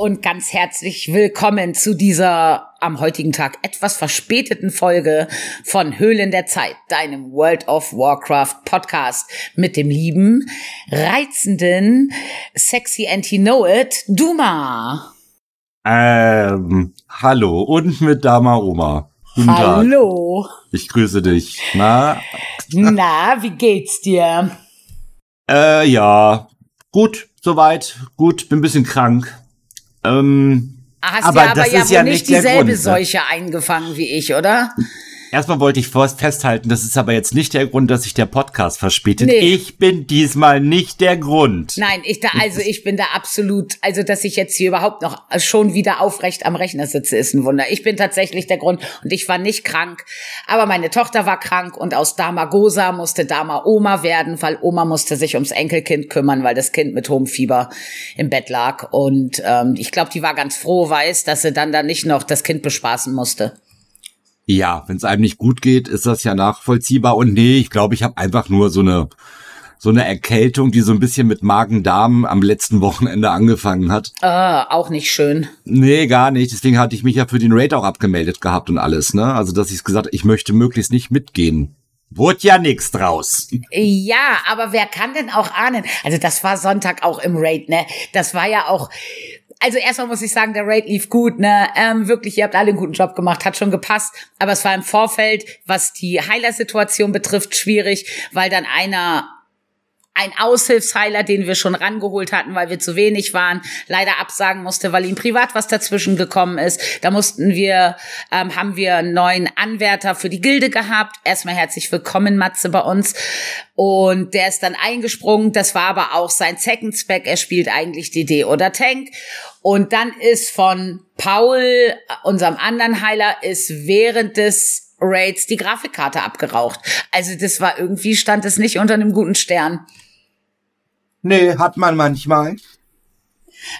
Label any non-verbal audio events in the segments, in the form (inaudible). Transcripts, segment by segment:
Und ganz herzlich willkommen zu dieser am heutigen Tag etwas verspäteten Folge von Höhlen der Zeit, deinem World of Warcraft Podcast mit dem lieben, reizenden, sexy Anti-Know-It, Duma. Ähm, hallo und mit Dama Oma. Guten hallo. Tag. Ich grüße dich. Na? (laughs) Na, wie geht's dir? Äh, ja. Gut, soweit. Gut, bin ein bisschen krank. Ähm, Hast aber aber das ja ist ja nicht dieselbe ne? Seuche eingefangen wie ich, oder? Erstmal wollte ich festhalten, das ist aber jetzt nicht der Grund, dass sich der Podcast verspätet. Nee. Ich bin diesmal nicht der Grund. Nein, ich da, also ich bin da absolut, also dass ich jetzt hier überhaupt noch schon wieder aufrecht am Rechner sitze, ist ein Wunder. Ich bin tatsächlich der Grund und ich war nicht krank, aber meine Tochter war krank und aus Dama Gosa musste Dama Oma werden, weil Oma musste sich ums Enkelkind kümmern, weil das Kind mit hohem Fieber im Bett lag und ähm, ich glaube, die war ganz froh, weiß, dass sie dann da nicht noch das Kind bespaßen musste. Ja, wenn es einem nicht gut geht, ist das ja nachvollziehbar. Und nee, ich glaube, ich habe einfach nur so eine so eine Erkältung, die so ein bisschen mit Magen-Darm am letzten Wochenende angefangen hat. Ah, auch nicht schön. Nee, gar nicht. Deswegen hatte ich mich ja für den Raid auch abgemeldet gehabt und alles, ne? Also, dass ich gesagt ich möchte möglichst nicht mitgehen. Wurde ja nix draus. Ja, aber wer kann denn auch ahnen? Also das war Sonntag auch im Raid, ne? Das war ja auch also erstmal muss ich sagen, der Raid lief gut, ne? Ähm, wirklich, ihr habt alle einen guten Job gemacht, hat schon gepasst. Aber es war im Vorfeld, was die Heiler-Situation betrifft, schwierig, weil dann einer ein Aushilfsheiler, den wir schon rangeholt hatten, weil wir zu wenig waren, leider absagen musste, weil ihm privat was dazwischen gekommen ist. Da mussten wir, ähm, haben wir einen neuen Anwärter für die Gilde gehabt. Erstmal herzlich willkommen, Matze, bei uns. Und der ist dann eingesprungen. Das war aber auch sein Second Spec. Er spielt eigentlich DD oder Tank. Und dann ist von Paul, unserem anderen Heiler, ist während des Raids die Grafikkarte abgeraucht. Also das war irgendwie, stand es nicht unter einem guten Stern. Nee, hat man manchmal.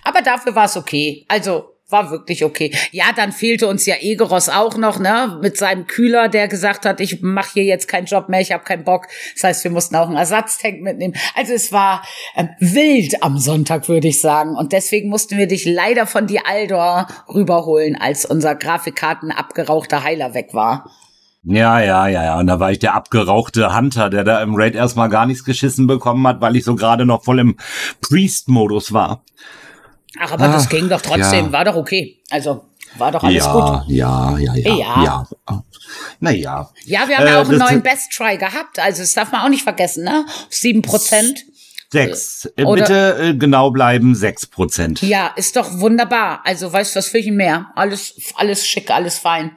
Aber dafür war es okay. Also war wirklich okay. Ja, dann fehlte uns ja Egeros auch noch, ne, mit seinem Kühler, der gesagt hat, ich mache hier jetzt keinen Job mehr, ich habe keinen Bock. Das heißt, wir mussten auch einen Ersatztank mitnehmen. Also es war ähm, wild am Sonntag, würde ich sagen. Und deswegen mussten wir dich leider von die Aldor rüberholen, als unser Grafikkarten abgerauchter Heiler weg war. Ja, ja, ja, ja. Und da war ich der abgerauchte Hunter, der da im Raid erstmal gar nichts geschissen bekommen hat, weil ich so gerade noch voll im Priest-Modus war. Ach, aber Ach, das ging doch trotzdem, ja. war doch okay. Also, war doch alles ja, gut. Ja, ja, ja, ja. ja. Naja. Ja, wir haben äh, ja auch einen neuen Best Try gehabt. Also, das darf man auch nicht vergessen, ne? Sieben Prozent. Sechs. Äh, Bitte äh, genau bleiben, sechs Prozent. Ja, ist doch wunderbar. Also, weißt du, was will ich mehr? Alles, alles schick, alles fein.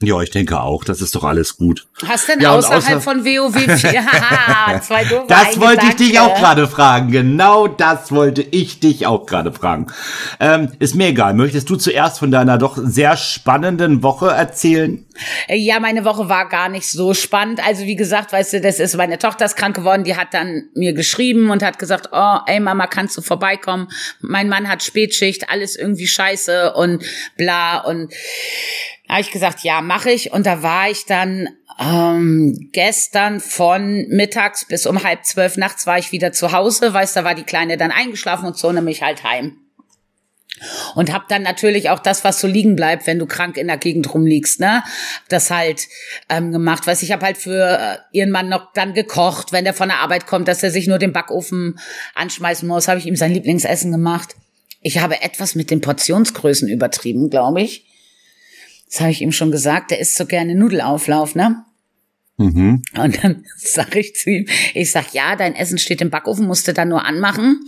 Ja, ich denke auch. Das ist doch alles gut. Hast denn ja, außerhalb außer von WoW 4? (laughs) (laughs) Haha, zwei doofe Das wollte ich dich auch gerade fragen. Genau das wollte ich dich auch gerade fragen. Ähm, ist mir egal. Möchtest du zuerst von deiner doch sehr spannenden Woche erzählen? Äh, ja, meine Woche war gar nicht so spannend. Also wie gesagt, weißt du, das ist meine Tochter ist krank geworden. Die hat dann mir geschrieben und hat gesagt, oh, ey Mama, kannst du vorbeikommen? Mein Mann hat Spätschicht, alles irgendwie scheiße und bla und habe ich gesagt, ja, mache ich. Und da war ich dann ähm, gestern von mittags bis um halb zwölf nachts war ich wieder zu Hause. Weißt, da war die Kleine dann eingeschlafen und so nämlich halt heim. Und hab dann natürlich auch das, was so liegen bleibt, wenn du krank in der Gegend rumliegst, ne? Das halt ähm, gemacht. Weiß ich habe halt für äh, ihren Mann noch dann gekocht, wenn der von der Arbeit kommt, dass er sich nur den Backofen anschmeißen muss, habe ich ihm sein Lieblingsessen gemacht. Ich habe etwas mit den Portionsgrößen übertrieben, glaube ich. Das habe ich ihm schon gesagt, der isst so gerne Nudelauflauf, ne? Mhm. Und dann (laughs) sage ich zu ihm, ich sag, ja, dein Essen steht im Backofen, musst du dann nur anmachen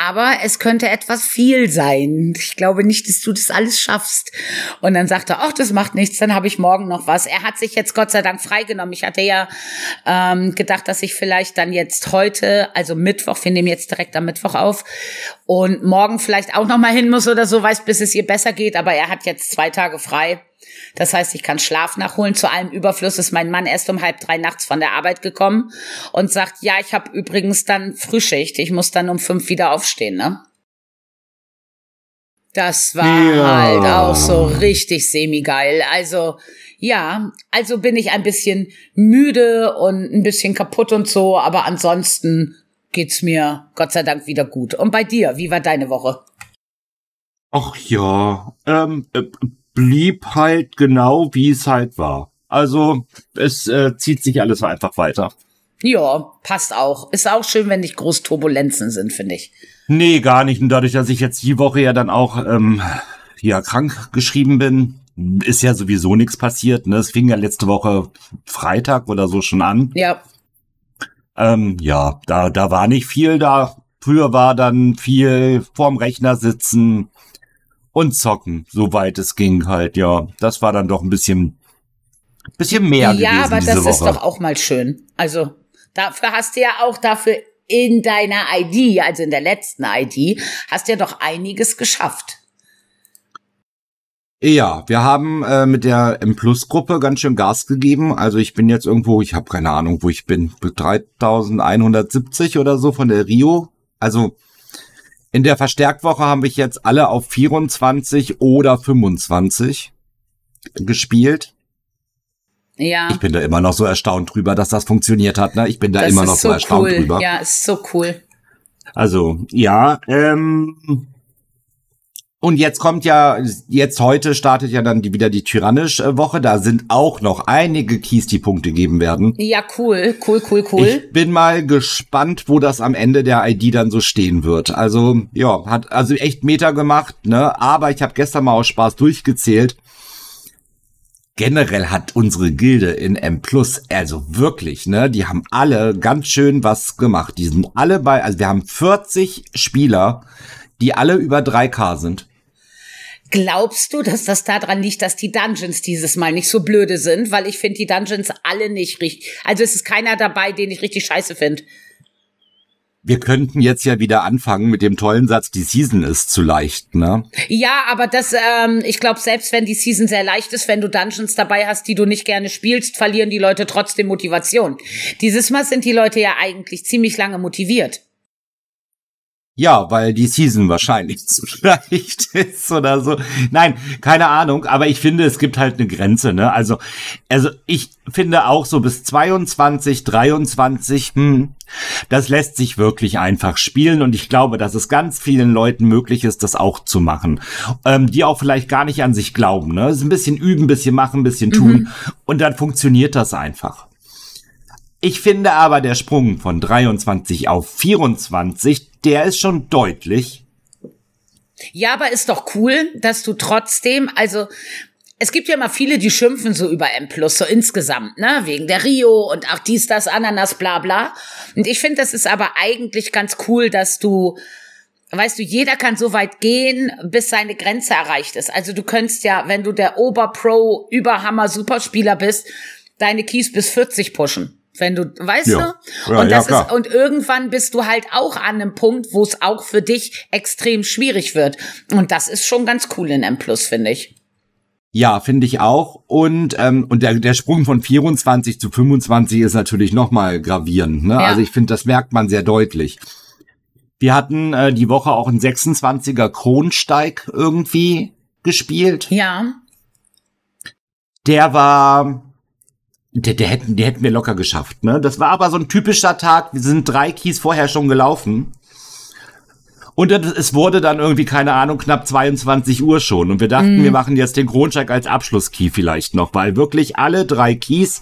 aber es könnte etwas viel sein. Ich glaube nicht, dass du das alles schaffst. Und dann sagt er, ach, das macht nichts, dann habe ich morgen noch was. Er hat sich jetzt Gott sei Dank freigenommen. Ich hatte ja ähm, gedacht, dass ich vielleicht dann jetzt heute, also Mittwoch, wir nehmen jetzt direkt am Mittwoch auf, und morgen vielleicht auch noch mal hin muss oder so, weiß, bis es ihr besser geht. Aber er hat jetzt zwei Tage frei. Das heißt, ich kann Schlaf nachholen. Zu allem Überfluss ist mein Mann erst um halb drei nachts von der Arbeit gekommen und sagt, ja, ich habe übrigens dann Frühschicht. Ich muss dann um fünf wieder aufstehen, ne? Das war ja. halt auch so richtig semi-geil. Also, ja, also bin ich ein bisschen müde und ein bisschen kaputt und so, aber ansonsten geht's mir Gott sei Dank wieder gut. Und bei dir, wie war deine Woche? Ach ja, ähm, äh, blieb halt genau, wie es halt war. Also es äh, zieht sich alles einfach weiter. Ja, passt auch. Ist auch schön, wenn nicht groß Turbulenzen sind, finde ich. Nee, gar nicht. Und dadurch, dass ich jetzt die Woche ja dann auch ähm, ja krank geschrieben bin, ist ja sowieso nichts passiert. Ne? Es fing ja letzte Woche Freitag oder so schon an. Ja. Ähm, ja, da, da war nicht viel da. Früher war dann viel vorm Rechner sitzen und zocken, soweit es ging halt, ja. Das war dann doch ein bisschen, bisschen mehr ja, aber das Woche. ist doch auch mal schön. Also dafür hast du ja auch dafür in deiner ID, also in der letzten ID, hast du ja doch einiges geschafft. Ja, wir haben äh, mit der M-Plus-Gruppe ganz schön Gas gegeben. Also ich bin jetzt irgendwo, ich habe keine Ahnung, wo ich bin, 3170 oder so von der Rio. Also in der Verstärktwoche haben wir jetzt alle auf 24 oder 25 gespielt. Ja. Ich bin da immer noch so erstaunt drüber, dass das funktioniert hat. Ne? Ich bin da das immer noch so, so erstaunt cool. drüber. Ja, ist so cool. Also, ja, ähm, und jetzt kommt ja, jetzt heute startet ja dann die, wieder die Tyrannisch-Woche. Da sind auch noch einige Keys, die Punkte geben werden. Ja, cool, cool, cool, cool. Ich bin mal gespannt, wo das am Ende der ID dann so stehen wird. Also, ja, hat also echt Meter gemacht, ne? Aber ich habe gestern mal aus Spaß durchgezählt. Generell hat unsere Gilde in M Plus, also wirklich, ne, die haben alle ganz schön was gemacht. Die sind alle bei, also wir haben 40 Spieler, die alle über 3K sind. Glaubst du, dass das daran liegt, dass die Dungeons dieses Mal nicht so blöde sind? Weil ich finde die Dungeons alle nicht richtig. Also es ist keiner dabei, den ich richtig scheiße finde. Wir könnten jetzt ja wieder anfangen mit dem tollen Satz, die Season ist zu leicht, ne? Ja, aber das, ähm, ich glaube, selbst wenn die Season sehr leicht ist, wenn du Dungeons dabei hast, die du nicht gerne spielst, verlieren die Leute trotzdem Motivation. Dieses Mal sind die Leute ja eigentlich ziemlich lange motiviert. Ja, weil die Season wahrscheinlich (laughs) zu leicht ist oder so. Nein, keine Ahnung, aber ich finde, es gibt halt eine Grenze, ne? Also, also ich finde auch so bis 22, 23, hm, das lässt sich wirklich einfach spielen und ich glaube, dass es ganz vielen Leuten möglich ist, das auch zu machen. Ähm, die auch vielleicht gar nicht an sich glauben, ne? Ist ein bisschen üben, ein bisschen machen, ein bisschen tun Mhm. und dann funktioniert das einfach. Ich finde aber der Sprung von 23 auf 24, der ist schon deutlich. Ja, aber ist doch cool, dass du trotzdem, also es gibt ja immer viele, die schimpfen so über M Plus, so insgesamt, ne? Wegen der Rio und auch dies, das, Ananas, bla bla. Und ich finde, das ist aber eigentlich ganz cool, dass du, weißt du, jeder kann so weit gehen, bis seine Grenze erreicht ist. Also du könntest ja, wenn du der Oberpro, Überhammer, Superspieler bist, deine Keys bis 40 pushen. Wenn du, weißt Ja. du? Ja, und ja, das klar. ist, und irgendwann bist du halt auch an einem Punkt, wo es auch für dich extrem schwierig wird. Und das ist schon ganz cool in M Plus, finde ich. Ja, finde ich auch. Und, ähm, und der, der Sprung von 24 zu 25 ist natürlich nochmal gravierend. Ne? Ja. Also ich finde, das merkt man sehr deutlich. Wir hatten äh, die Woche auch einen 26er Kronsteig irgendwie gespielt. Ja. Der war, der, der, hätten, der hätten wir locker geschafft. Ne? Das war aber so ein typischer Tag. Wir sind drei Keys vorher schon gelaufen. Und es wurde dann irgendwie, keine Ahnung, knapp 22 Uhr schon. Und wir dachten, wir machen jetzt den Kronsteig als Abschlusskey vielleicht noch, weil wirklich alle drei Keys,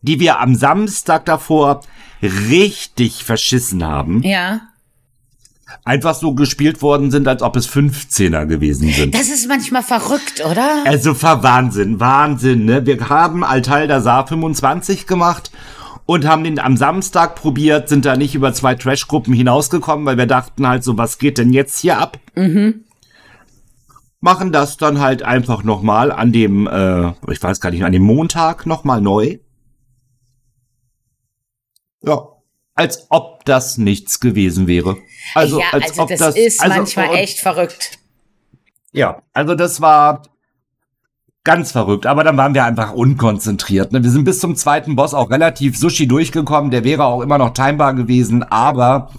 die wir am Samstag davor richtig verschissen haben, Ja. Einfach so gespielt worden sind, als ob es 15er gewesen sind. Das ist manchmal verrückt, oder? Also ver Wahnsinn, Wahnsinn, ne? Wir haben Altalda Saar 25 gemacht und haben den am Samstag probiert, sind da nicht über zwei Trash-Gruppen hinausgekommen, weil wir dachten halt so, was geht denn jetzt hier ab? Machen das dann halt einfach nochmal an dem, äh, ich weiß gar nicht, an dem Montag nochmal neu. Ja. Als ob das nichts gewesen wäre. Also, ja, als also ob das, das ist also, manchmal und- echt verrückt. ja, also das war ganz verrückt, aber dann waren wir einfach unkonzentriert. Ne? Wir sind bis zum zweiten Boss auch relativ sushi durchgekommen, der wäre auch immer noch timebar gewesen, aber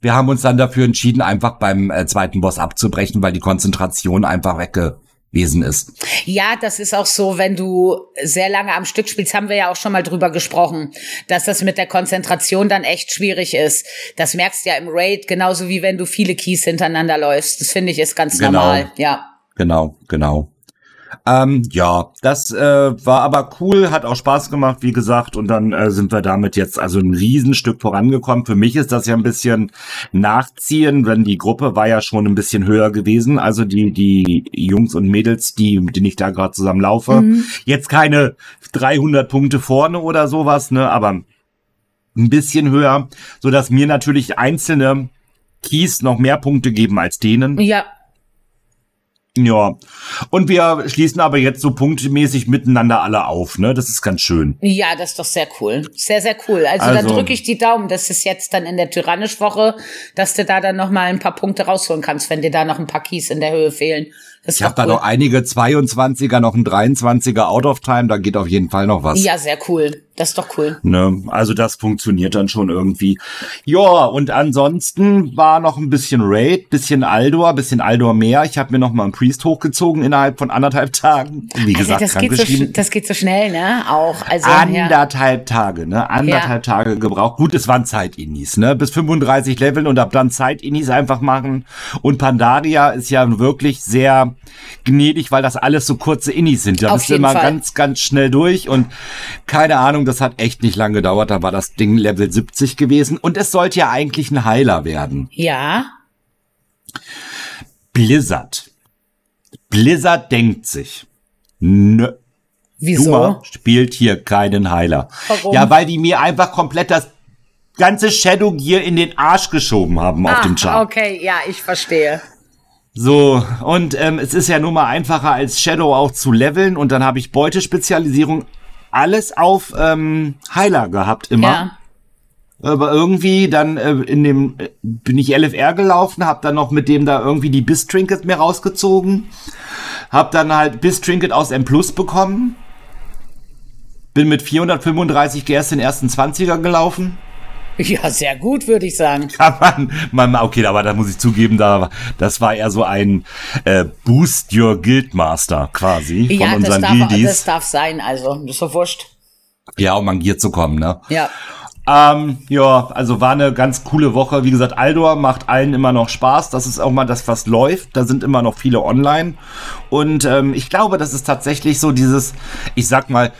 wir haben uns dann dafür entschieden, einfach beim äh, zweiten Boss abzubrechen, weil die Konzentration einfach wegge Wesen ist. Ja, das ist auch so, wenn du sehr lange am Stück spielst, haben wir ja auch schon mal drüber gesprochen, dass das mit der Konzentration dann echt schwierig ist. Das merkst du ja im Raid, genauso wie wenn du viele Keys hintereinander läufst. Das finde ich ist ganz Genau. normal, ja. Genau, genau. Ähm, ja, das äh, war aber cool, hat auch Spaß gemacht, wie gesagt, und dann äh, sind wir damit jetzt also ein Riesenstück vorangekommen. Für mich ist das ja ein bisschen nachziehen, wenn die Gruppe war ja schon ein bisschen höher gewesen, also die die Jungs und Mädels, die mit denen ich da gerade zusammen laufe, jetzt keine 300 Punkte vorne oder sowas, ne, aber ein bisschen höher, so dass mir natürlich einzelne Keys noch mehr Punkte geben als denen. Ja, Ja. Und wir schließen aber jetzt so punktmäßig miteinander alle auf, ne? Das ist ganz schön. Ja, das ist doch sehr cool. Sehr, sehr cool. Also, Also- drücke ich die Daumen, dass es jetzt dann in der Tyrannisch-Woche, dass du da dann noch mal ein paar Punkte rausholen kannst, wenn dir da noch ein paar Keys in der Höhe fehlen. Ich habe da cool. noch einige 22er, noch ein 23er Out of Time, da geht auf jeden Fall noch was. Ja, sehr cool. Das ist doch cool. Ne? Also das funktioniert dann schon irgendwie. Ja, und ansonsten war noch ein bisschen Raid, bisschen Aldor, bisschen Aldor mehr. Ich habe mir noch mal einen Priest hochgezogen innerhalb von anderthalb Tagen. Wie Also, gesagt, das, geht so, das geht so schnell, ne? Auch. Also, ja. Anderthalb Tage, ne? Anderthalb Tage gebraucht. Gut, es waren Zeit-Inis, ne? Bis 35 Leveln und ab dann Zeit-Inis einfach machen. Und Pandaria ist ja wirklich sehr gnädig, weil das alles so kurze Inis sind. Da Auf bist du immer Fall. ganz, ganz schnell durch und keine Ahnung, das hat echt nicht lange gedauert. Da war das Ding Level 70 gewesen und es sollte ja eigentlich ein Heiler werden. Ja. Blizzard. Blizzard denkt sich, nö, Wieso? Duma spielt hier keinen Heiler. Warum? Ja, weil die mir einfach komplett das ganze Shadow Gear in den Arsch geschoben haben auf dem Ah, Chart. okay, ja, ich verstehe. So, und ähm, es ist ja nun mal einfacher als Shadow auch zu leveln und dann habe ich Beutespezialisierung alles auf ähm, Heiler gehabt immer. Ja. Aber irgendwie dann äh, in dem äh, bin ich LFR gelaufen, hab dann noch mit dem da irgendwie die Biss Trinket mir rausgezogen, hab dann halt Biss Trinket aus M Plus bekommen, bin mit 435 GS den ersten 20er gelaufen. (laughs) Ja, sehr gut, würde ich sagen. (laughs) Kann man, man, okay, aber da muss ich zugeben, da, das war eher so ein äh, Boost Your Guildmaster quasi von Ja, das unseren darf, das Guildies. darf sein, also. Das ist doch wurscht. Ja, um an Gear zu kommen, ne? Ja. Ähm, ja, also war eine ganz coole Woche. Wie gesagt, Aldor macht allen immer noch Spaß. Das ist auch mal das, was läuft. Da sind immer noch viele online. Und ähm, ich glaube, das ist tatsächlich so dieses, ich sag mal,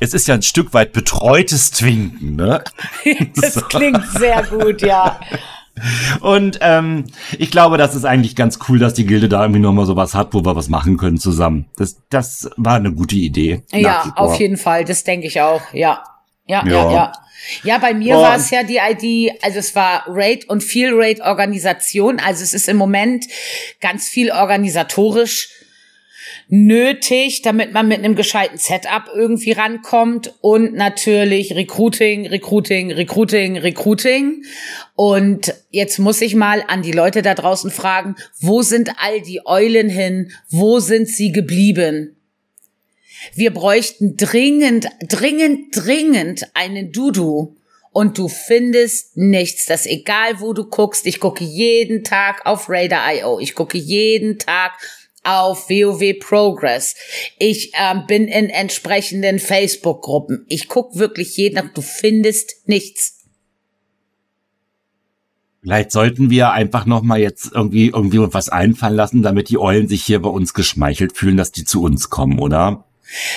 es ist ja ein Stück weit betreutes Twinken, ne? (laughs) Das klingt sehr gut, ja. Und ähm, ich glaube, das ist eigentlich ganz cool, dass die Gilde da irgendwie nochmal sowas hat, wo wir was machen können zusammen. Das, das war eine gute Idee. Ja, auf jeden Fall, das denke ich auch. Ja. Ja, ja, Ja. ja. Ja, bei mir Oh. war es ja die ID, also es war Raid und viel Raid-Organisation. Also es ist im Moment ganz viel organisatorisch nötig, damit man mit einem gescheiten Setup irgendwie rankommt und natürlich Recruiting, Recruiting, Recruiting, Recruiting. Und jetzt muss ich mal an die Leute da draußen fragen, wo sind all die Eulen hin? Wo sind sie geblieben? Wir bräuchten dringend, dringend, dringend einen Dudu. Und du findest nichts. Das egal, wo du guckst. Ich gucke jeden Tag auf Radar.io. Ich gucke jeden Tag auf WoW Progress. Ich ähm, bin in entsprechenden Facebook-Gruppen. Ich gucke wirklich jeden Tag. Du findest nichts. Vielleicht sollten wir einfach noch mal jetzt irgendwie irgendwie was einfallen lassen, damit die Eulen sich hier bei uns geschmeichelt fühlen, dass die zu uns kommen, oder?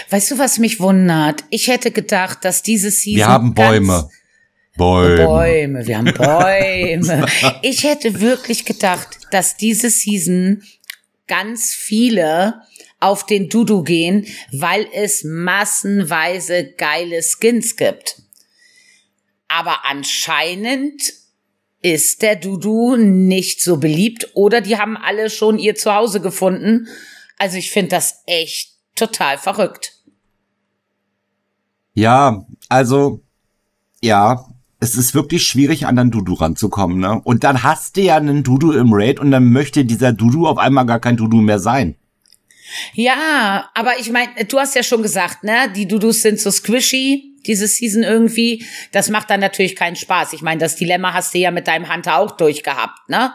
Weißt du, was mich wundert? Ich hätte gedacht, dass diese Season Wir haben Bäume. Bäume. Bäume, wir haben (laughs) Bäume. Ich hätte wirklich gedacht, dass diese Season ganz viele auf den Dudu gehen, weil es massenweise geile Skins gibt. Aber anscheinend ist der Dudu nicht so beliebt oder die haben alle schon ihr Zuhause gefunden. Also ich finde das echt total verrückt. Ja, also ja, es ist wirklich schwierig, an einen Dudu ranzukommen, ne? Und dann hast du ja einen Dudu im Raid und dann möchte dieser Dudu auf einmal gar kein Dudu mehr sein. Ja, aber ich meine, du hast ja schon gesagt, ne, die Dudus sind so squishy, diese Season irgendwie. Das macht dann natürlich keinen Spaß. Ich meine, das Dilemma hast du ja mit deinem Hunter auch durchgehabt, ne?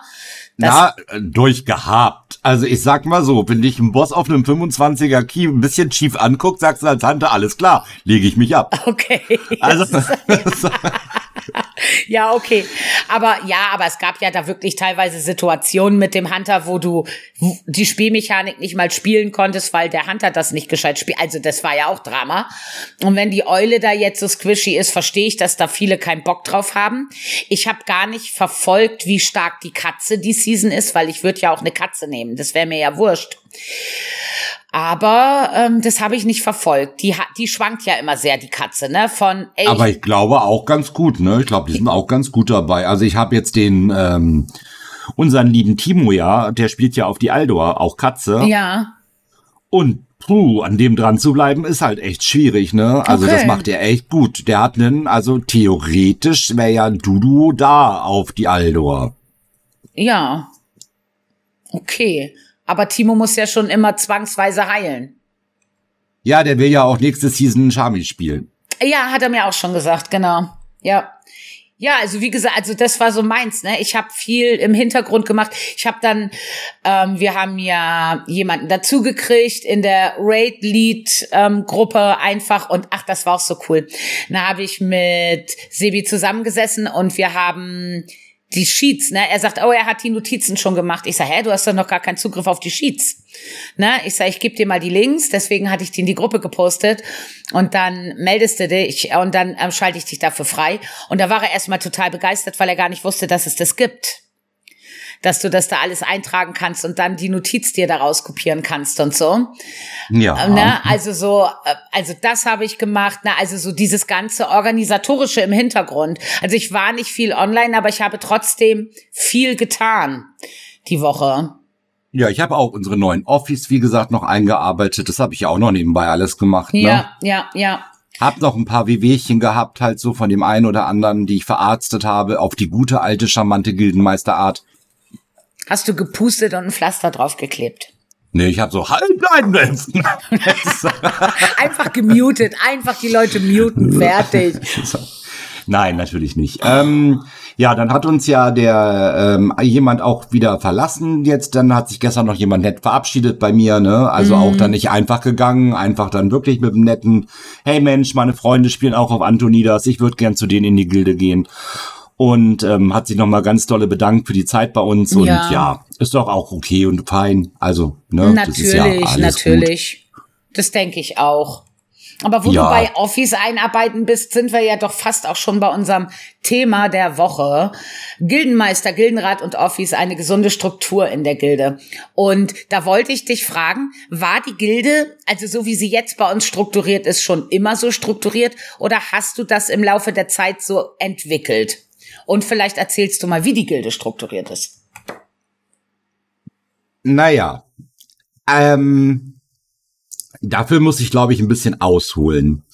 Na, durchgehabt. Also ich sag mal so, wenn dich ein Boss auf einem 25er Key ein bisschen schief anguckt, sagst du als Tante, alles klar, lege ich mich ab. Okay. Also, (laughs) (laughs) (laughs) ja, okay. Aber ja, aber es gab ja da wirklich teilweise Situationen mit dem Hunter, wo du die Spielmechanik nicht mal spielen konntest, weil der Hunter das nicht gescheit spielt. Also das war ja auch Drama. Und wenn die Eule da jetzt so squishy ist, verstehe ich, dass da viele keinen Bock drauf haben. Ich habe gar nicht verfolgt, wie stark die Katze die Season ist, weil ich würde ja auch eine Katze nehmen. Das wäre mir ja wurscht. Aber ähm, das habe ich nicht verfolgt. Die, die schwankt ja immer sehr, die Katze, ne? Von ey, Aber ich glaube auch ganz gut, ne? Ich glaube, die sind auch ganz gut dabei. Also ich habe jetzt den ähm, unseren lieben Timo ja, der spielt ja auf die Aldor, auch Katze. Ja. Und puh, an dem dran zu bleiben, ist halt echt schwierig, ne? Also okay. das macht er echt gut. Der hat einen, also theoretisch wäre ja Dudu da auf die Aldor. Ja. Okay. Aber Timo muss ja schon immer zwangsweise heilen. Ja, der will ja auch nächste Season Charmy spielen. Ja, hat er mir auch schon gesagt, genau. Ja. Ja, also wie gesagt, also das war so meins, ne? Ich habe viel im Hintergrund gemacht. Ich habe dann, ähm, wir haben ja jemanden dazugekriegt in der Raid Lead ähm, Gruppe einfach und ach, das war auch so cool. Da habe ich mit Sebi zusammengesessen und wir haben die Sheets, ne? Er sagt, oh, er hat die Notizen schon gemacht. Ich sage, hä, du hast doch noch gar keinen Zugriff auf die Sheets. Ne? Ich sage, ich gebe dir mal die Links, deswegen hatte ich die in die Gruppe gepostet und dann meldest du dich und dann ähm, schalte ich dich dafür frei. Und da war er erstmal total begeistert, weil er gar nicht wusste, dass es das gibt dass du das da alles eintragen kannst und dann die Notiz dir daraus kopieren kannst und so. Ja. Ähm, ne? Also so, äh, also das habe ich gemacht. Ne? Also so dieses ganze organisatorische im Hintergrund. Also ich war nicht viel online, aber ich habe trotzdem viel getan die Woche. Ja, ich habe auch unsere neuen Office, wie gesagt, noch eingearbeitet. Das habe ich auch noch nebenbei alles gemacht. Ne? Ja, ja, ja. Hab noch ein paar Wehwehchen gehabt, halt so von dem einen oder anderen, die ich verarztet habe, auf die gute alte charmante Gildenmeisterart. Hast du gepustet und ein Pflaster draufgeklebt? Nee, ich habe so halt bleiben (laughs) Einfach gemutet, einfach die Leute muten, fertig. (laughs) Nein, natürlich nicht. Ähm, ja, dann hat uns ja der ähm, jemand auch wieder verlassen jetzt. Dann hat sich gestern noch jemand nett verabschiedet bei mir, ne? Also mm. auch dann nicht einfach gegangen, einfach dann wirklich mit dem netten, hey Mensch, meine Freunde spielen auch auf Antonidas, ich würde gern zu denen in die Gilde gehen und ähm, hat sich nochmal ganz dolle bedankt für die Zeit bei uns und ja, ja ist doch auch okay und fein. Also, ne, natürlich, das ist ja alles natürlich. Gut. Das denke ich auch. Aber wo ja. du bei Office einarbeiten bist, sind wir ja doch fast auch schon bei unserem Thema der Woche. Gildenmeister, Gildenrat und Office, eine gesunde Struktur in der Gilde. Und da wollte ich dich fragen, war die Gilde, also so wie sie jetzt bei uns strukturiert ist, schon immer so strukturiert oder hast du das im Laufe der Zeit so entwickelt? Und vielleicht erzählst du mal, wie die Gilde strukturiert ist. Naja, ähm, dafür muss ich, glaube ich, ein bisschen ausholen.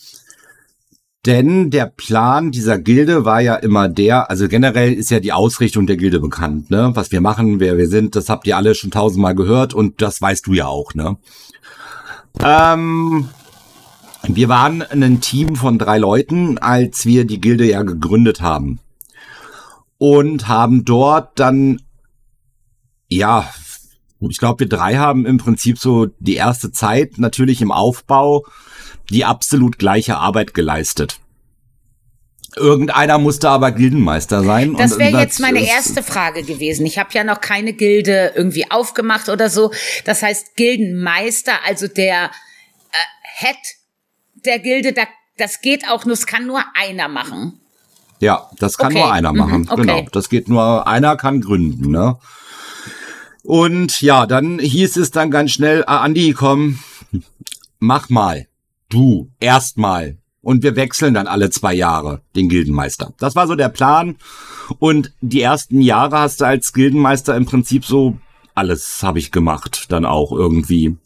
Denn der Plan dieser Gilde war ja immer der, also generell ist ja die Ausrichtung der Gilde bekannt, ne? Was wir machen, wer wir sind, das habt ihr alle schon tausendmal gehört und das weißt du ja auch, ne? Ähm, wir waren ein Team von drei Leuten, als wir die Gilde ja gegründet haben und haben dort dann, ja, ich glaube, wir drei haben im Prinzip so die erste Zeit natürlich im Aufbau die absolut gleiche Arbeit geleistet. Irgendeiner musste aber Gildenmeister sein. Das wäre jetzt meine erste Frage gewesen. Ich habe ja noch keine Gilde irgendwie aufgemacht oder so. Das heißt, Gildenmeister, also der äh, Head der Gilde, da, das geht auch nur, es kann nur einer machen. Ja, das kann okay. nur einer machen. Mhm, okay. Genau. Das geht nur, einer kann gründen, ne? Und ja, dann hieß es dann ganz schnell, ah, Andi, komm, mach mal. Du, erstmal. Und wir wechseln dann alle zwei Jahre den Gildenmeister. Das war so der Plan. Und die ersten Jahre hast du als Gildenmeister im Prinzip so alles habe ich gemacht, dann auch irgendwie.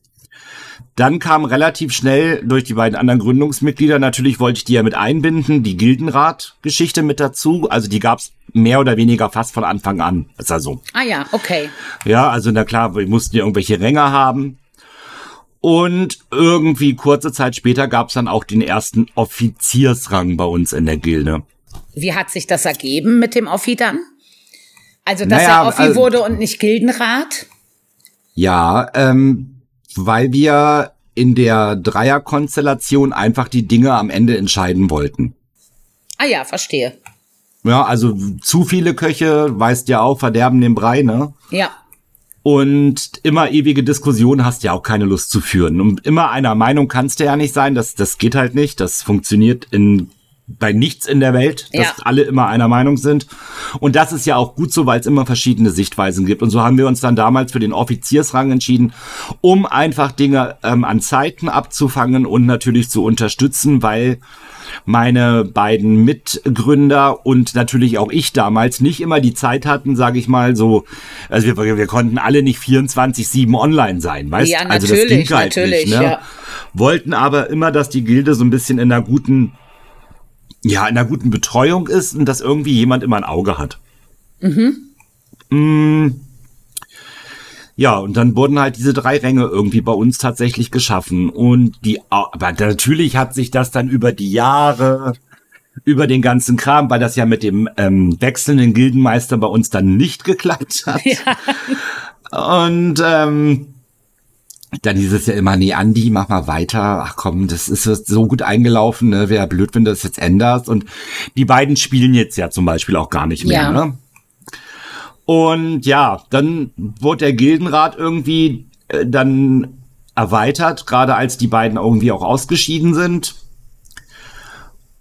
Dann kam relativ schnell durch die beiden anderen Gründungsmitglieder, natürlich wollte ich die ja mit einbinden, die Gildenrat-Geschichte mit dazu. Also die gab's mehr oder weniger fast von Anfang an. Ist also. Ah ja, okay. Ja, also na klar, wir mussten ja irgendwelche Ränge haben. Und irgendwie kurze Zeit später gab's dann auch den ersten Offiziersrang bei uns in der Gilde. Wie hat sich das ergeben mit dem Offi dann? Also, dass Naja, er Offi also- wurde und nicht Gildenrat? Ja, ähm, weil wir in der Dreierkonstellation einfach die Dinge am Ende entscheiden wollten. Ah ja, verstehe. Ja, also zu viele Köche, weißt ja auch, verderben den Brei, ne? Ja. Und immer ewige Diskussionen hast ja auch keine Lust zu führen. Und immer einer Meinung kannst du ja nicht sein. Das, das geht halt nicht. Das funktioniert in, bei nichts in der Welt, dass Ja. alle immer einer Meinung sind. Und das ist ja auch gut so, weil es immer verschiedene Sichtweisen gibt. Und so haben wir uns dann damals für den Offiziersrang entschieden, um einfach Dinge ähm, an Zeiten abzufangen und natürlich zu unterstützen, weil meine beiden Mitgründer und natürlich auch ich damals nicht immer die Zeit hatten, sage ich mal, so, also wir, wir konnten alle nicht 24-7 online sein, weißt Ja, Also das natürlich, ging halt natürlich, nicht, ne? ja. Wollten aber immer, dass die Gilde so ein bisschen in einer guten, ja, in einer guten Betreuung ist und dass irgendwie jemand immer ein Auge hat. Mhm. Ja, und dann wurden halt diese drei Ränge irgendwie bei uns tatsächlich geschaffen. Und die, aber natürlich hat sich das dann über die Jahre, über den ganzen Kram, weil das ja mit dem ähm, wechselnden Gildenmeister bei uns dann nicht geklappt hat. (laughs) Und ähm, dann hieß es ja immer, nee, Andi, mach mal weiter. Ach komm, das ist so gut eingelaufen, ne? Wäre blöd, wenn du das jetzt änderst. Und die beiden spielen jetzt ja zum Beispiel auch gar nicht mehr, Ja. ne? Und ja, dann wurde der Gildenrat irgendwie äh, dann erweitert, gerade als die beiden irgendwie auch ausgeschieden sind.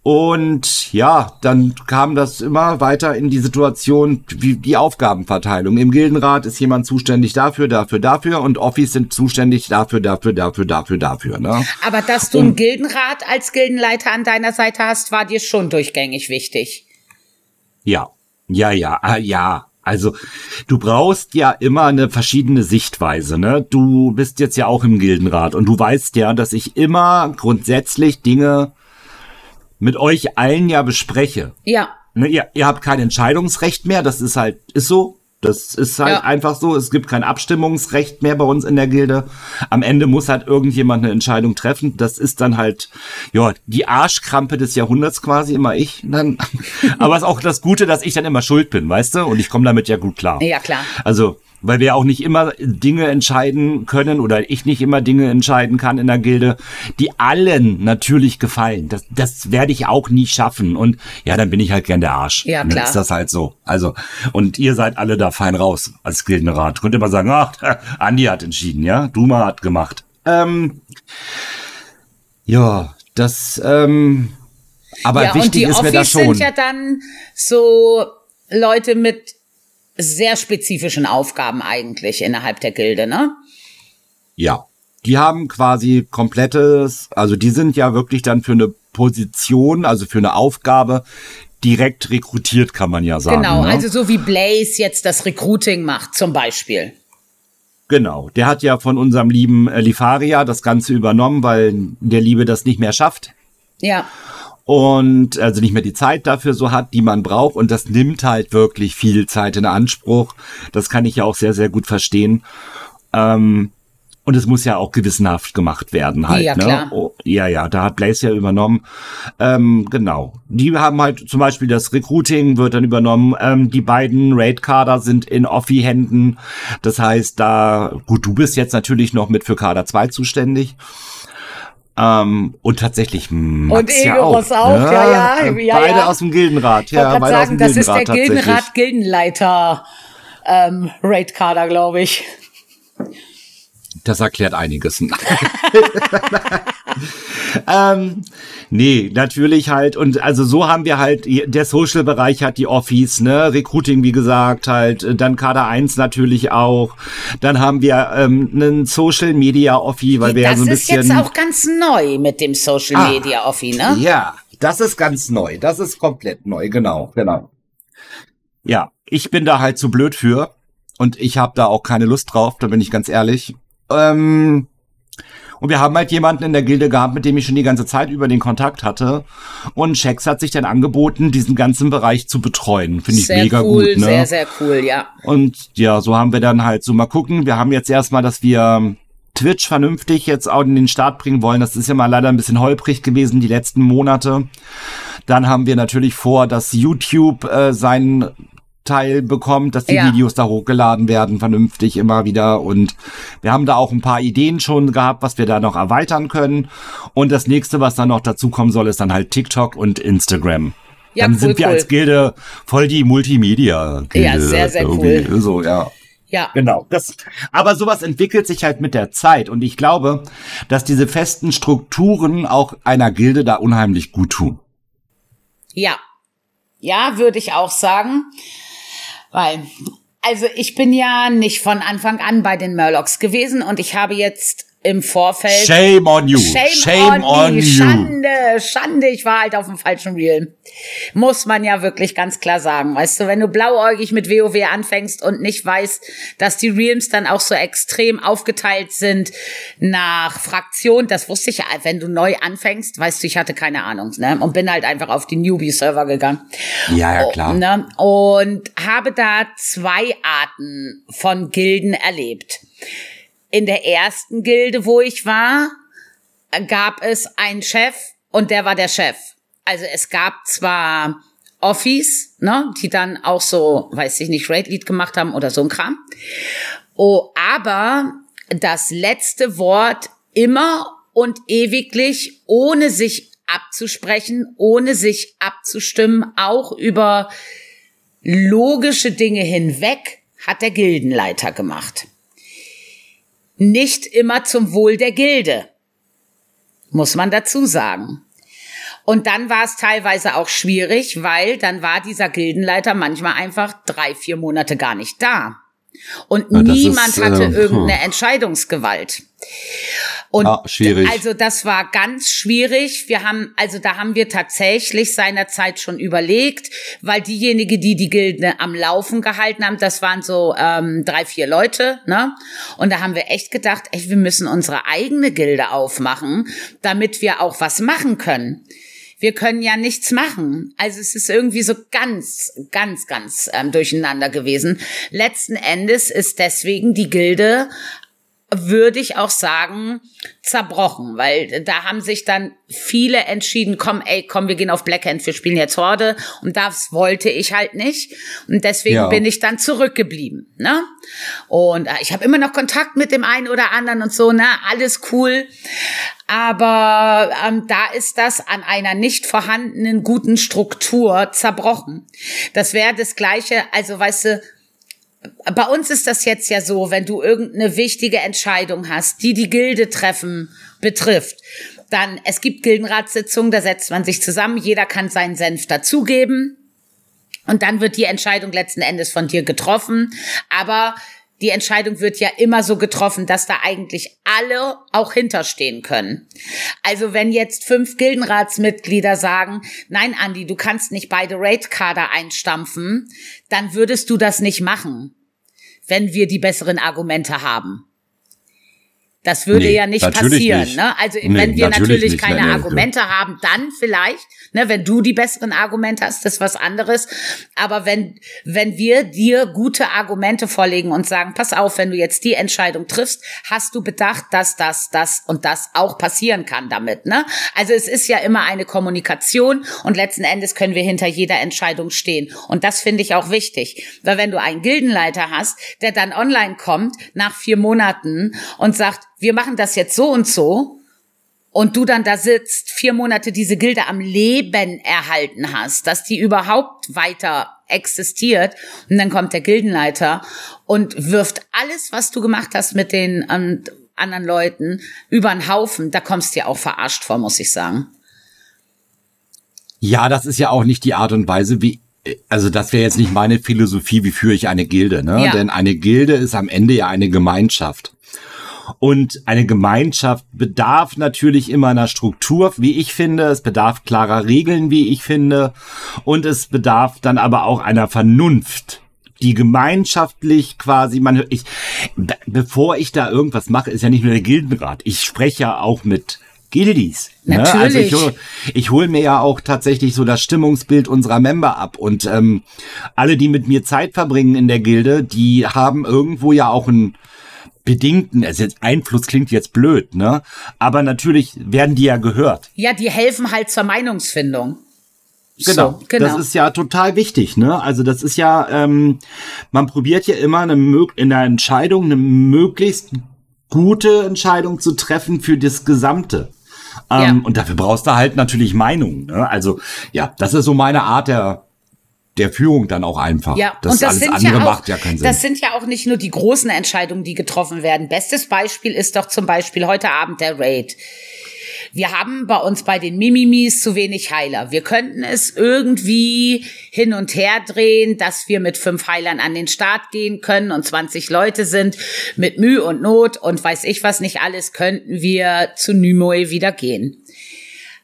Und ja, dann kam das immer weiter in die Situation, wie die Aufgabenverteilung. Im Gildenrat ist jemand zuständig dafür, dafür, dafür und Office sind zuständig dafür, dafür, dafür, dafür, dafür. Ne? Aber dass du einen Gildenrat als Gildenleiter an deiner Seite hast, war dir schon durchgängig wichtig. Ja, ja, ja, ah, ja. Also du brauchst ja immer eine verschiedene Sichtweise. Ne? Du bist jetzt ja auch im Gildenrat und du weißt ja, dass ich immer grundsätzlich Dinge mit euch allen ja bespreche. Ja. Ne, ihr, ihr habt kein Entscheidungsrecht mehr, das ist halt, ist so. Das ist halt Ja. einfach so. Es gibt kein Abstimmungsrecht mehr bei uns in der Gilde. Am Ende muss halt irgendjemand eine Entscheidung treffen. Das ist dann halt, ja, die Arschkrampe des Jahrhunderts quasi, immer ich. Dann. (laughs) Aber es ist auch das Gute, dass ich dann immer schuld bin, weißt du? Und ich komme damit ja gut klar. Ja, klar. Also, weil wir auch nicht immer Dinge entscheiden können oder ich nicht immer Dinge entscheiden kann in der Gilde, die allen natürlich gefallen. Das, das werde ich auch nie schaffen. Und ja, dann bin ich halt gern der Arsch. Ja, Dann klar. Ist das halt so. Also, und ihr seid alle da fein raus als Gildenrat. Könnt ihr mal sagen, ach, (laughs) Andi hat entschieden, ja? Duma hat gemacht. Ähm, ja, das, ähm, aber ja, und wichtig die ist mir das Office schon. sind ja dann so Leute mit sehr spezifischen Aufgaben eigentlich innerhalb der Gilde, ne? Ja. Die haben quasi komplettes, also die sind ja wirklich dann für eine Position, also für eine Aufgabe direkt rekrutiert, kann man ja sagen. Genau, ne? also so wie Blaze jetzt das Recruiting macht, zum Beispiel. Genau, der hat ja von unserem lieben Lifaria das Ganze übernommen, weil der Liebe das nicht mehr schafft Ja, und also nicht mehr die Zeit dafür so hat, die man braucht und das nimmt halt wirklich viel Zeit in Anspruch. Das kann ich ja auch sehr, sehr gut verstehen. Ähm, und es muss ja auch gewissenhaft gemacht werden halt. Ja, ne? klar. Oh, ja, ja, da hat Blaze ja übernommen. Ähm, genau. Die haben halt zum Beispiel das Recruiting wird dann übernommen. Ähm, die beiden Raid-Kader sind in Offi-Händen. Das heißt, da, gut, du bist jetzt natürlich noch mit für Kader 2 zuständig. Ähm, und tatsächlich Max Und ja Egeros auch, auch, ne? ja, ja, Äh, ja, Beide ja. aus dem Gildenrat, ich ja, wollte beide gerade aus dem sagen, das ist der. Gildenrat-Gildenleiter ähm, Raid-Kader, glaube ich. Das erklärt einiges. (laughs) ähm, nee, natürlich halt. Und also so haben wir halt, der Social-Bereich hat die Office, ne? Recruiting, wie gesagt, halt. Dann Kader 1 natürlich auch. Dann haben wir ähm, einen Social-Media-Offi, weil wir ja das so ein ist bisschen... jetzt auch ganz neu mit dem Social Ah. Media Offi, ne? Ja, das ist ganz neu. Das ist komplett neu, genau, genau. Ja, ich bin da halt zu blöd für und ich habe da auch keine Lust drauf, da bin ich ganz ehrlich. Ähm, und wir haben halt jemanden in der Gilde gehabt, mit dem ich schon die ganze Zeit über den Kontakt hatte. Und Shex hat sich dann angeboten, diesen ganzen Bereich zu betreuen. Finde ich sehr mega cool, gut. Ne? sehr, sehr cool, ja. Und ja, so haben wir dann halt so mal gucken. Wir haben jetzt erstmal, dass wir Twitch vernünftig jetzt auch in den Start bringen wollen. Das ist ja mal leider ein bisschen holprig gewesen die letzten Monate. Dann haben wir natürlich vor, dass YouTube äh, seinen Teil bekommt, dass die Ja. Videos da hochgeladen werden, vernünftig immer wieder. Und wir haben da auch ein paar Ideen schon gehabt, was wir da noch erweitern können. Und das nächste, was dann noch dazu kommen soll, ist dann halt TikTok und Instagram. Ja, dann cool, sind wir cool. als Gilde voll die Multimedia-Gilde. Ja, sehr, sehr irgendwie. cool. So, ja. Ja. Genau. Das, aber sowas entwickelt sich halt mit der Zeit. Und ich glaube, dass diese festen Strukturen auch einer Gilde da unheimlich gut tun. Ja. Ja, würde ich auch sagen. Weil, also ich bin ja nicht von Anfang an bei den Murlocs gewesen und ich habe jetzt im Vorfeld. Shame on you. Shame, on, me. you. Schande, Schande, ich war halt auf dem falschen Reel. Muss man ja wirklich ganz klar sagen. Weißt du, wenn du blauäugig mit WoW anfängst und nicht weißt, dass die Realms dann auch so extrem aufgeteilt sind nach Fraktion, das wusste ich ja, wenn du neu anfängst, weißt du, ich hatte keine Ahnung, ne? Und bin halt einfach auf die Newbie-Server gegangen. Ja, ja, klar. Ne? Und habe da zwei Arten von Gilden erlebt. In der ersten Gilde, wo ich war, gab es einen Chef und der war der Chef. Also es gab zwar Office, ne, die dann auch so, weiß ich nicht, Raid Lead gemacht haben oder so ein Kram. Oh, aber das letzte Wort immer und ewiglich, ohne sich abzusprechen, ohne sich abzustimmen, auch über logische Dinge hinweg, hat der Gildenleiter gemacht. Nicht immer zum Wohl der Gilde, muss man dazu sagen. Und dann war es teilweise auch schwierig, weil dann war dieser Gildenleiter manchmal einfach drei, vier Monate gar nicht da. Und Ja, das niemand ist, hatte äh, irgendeine hm. Entscheidungsgewalt. Und Ja, schwierig. also das war ganz schwierig. Wir haben, also da haben wir tatsächlich seinerzeit schon überlegt, weil diejenige, die die Gilde am Laufen gehalten haben, das waren so ähm, drei, vier Leute, ne? Und da haben wir echt gedacht, ey, wir müssen unsere eigene Gilde aufmachen, damit wir auch was machen können. Wir können ja nichts machen. Also es ist irgendwie so ganz, ganz, ganz ähm, durcheinander gewesen. Letzten Endes ist deswegen die Gilde würde ich auch sagen, zerbrochen, weil da haben sich dann viele entschieden, komm, ey, komm, wir gehen auf Blackhand, wir spielen jetzt Horde und das wollte ich halt nicht und deswegen Ja. bin ich dann zurückgeblieben, ne? Und äh, ich habe immer noch Kontakt mit dem einen oder anderen und so, ne, alles cool, aber ähm, da ist das an einer nicht vorhandenen guten Struktur zerbrochen. Das wäre das gleiche, also weißt du, bei uns ist das jetzt ja so, wenn du irgendeine wichtige Entscheidung hast, die die Gilde treffen betrifft, dann es gibt Gildenratssitzungen, da setzt man sich zusammen, jeder kann seinen Senf dazugeben und dann wird die Entscheidung letzten Endes von dir getroffen, aber die Entscheidung wird ja immer so getroffen, dass da eigentlich alle auch hinterstehen können. Also wenn jetzt fünf Gildenratsmitglieder sagen, nein, Andi, du kannst nicht beide Raid-Kader einstampfen, dann würdest du das nicht machen, wenn wir die besseren Argumente haben. Das würde Nee, ja nicht passieren. nicht. Ne? Also Nee, wenn wir natürlich natürlich keine Argumente haben, dann vielleicht, ne, wenn du die besseren Argumente hast, das ist was anderes. Aber wenn, wenn wir dir gute Argumente vorlegen und sagen, pass auf, wenn du jetzt die Entscheidung triffst, hast du bedacht, dass das, das und das auch passieren kann damit. Ne? Also es ist ja immer eine Kommunikation und letzten Endes können wir hinter jeder Entscheidung stehen. Und das finde ich auch wichtig. Weil wenn du einen Gildenleiter hast, der dann online kommt nach vier Monaten und sagt, wir machen das jetzt so und so, und du dann da sitzt, vier Monate diese Gilde am Leben erhalten hast, dass die überhaupt weiter existiert, und dann kommt der Gildenleiter und wirft alles, was du gemacht hast mit den ähm, anderen Leuten, über den Haufen, da kommst du dir auch verarscht vor, muss ich sagen. Ja, das ist ja auch nicht die Art und Weise, wie also das wäre jetzt nicht meine Philosophie, wie führe ich eine Gilde, ne? Ja. Denn eine Gilde ist am Ende ja eine Gemeinschaft. Und eine Gemeinschaft bedarf natürlich immer einer Struktur, wie ich finde. Es bedarf klarer Regeln, wie ich finde. Und es bedarf dann aber auch einer Vernunft, die gemeinschaftlich quasi man ich be- bevor ich da irgendwas mache, ist ja nicht nur der Gildenrat. Ich spreche ja auch mit Gildis. Ne? Also Natürlich. ich, hol- ich hole mir ja auch tatsächlich so das Stimmungsbild unserer Member ab und ähm, alle, die mit mir Zeit verbringen in der Gilde, die haben irgendwo ja auch einen bedingten, also jetzt Einfluss klingt jetzt blöd, ne? Aber natürlich werden die ja gehört. Ja, die helfen halt zur Meinungsfindung. Genau, so, genau. Das ist ja total wichtig, ne? Also das ist ja, ähm, man probiert ja immer eine in der Entscheidung eine möglichst gute Entscheidung zu treffen für das Gesamte. Ähm, ja. Und dafür brauchst du halt natürlich Meinung. Ne? Also ja, das ist so meine Art der der Führung dann auch einfach. Ja, das, und das alles andere ja auch, macht ja keinen Sinn. Das sind ja auch nicht nur die großen Entscheidungen, die getroffen werden. Bestes Beispiel ist doch zum Beispiel heute Abend der Raid. Wir haben bei uns bei den Mimimis zu wenig Heiler. Wir könnten es irgendwie hin und her drehen, dass wir mit fünf Heilern an den Start gehen können und 20 Leute sind. Mit Mühe und Not und weiß ich was nicht alles könnten wir zu Nimoe wieder gehen.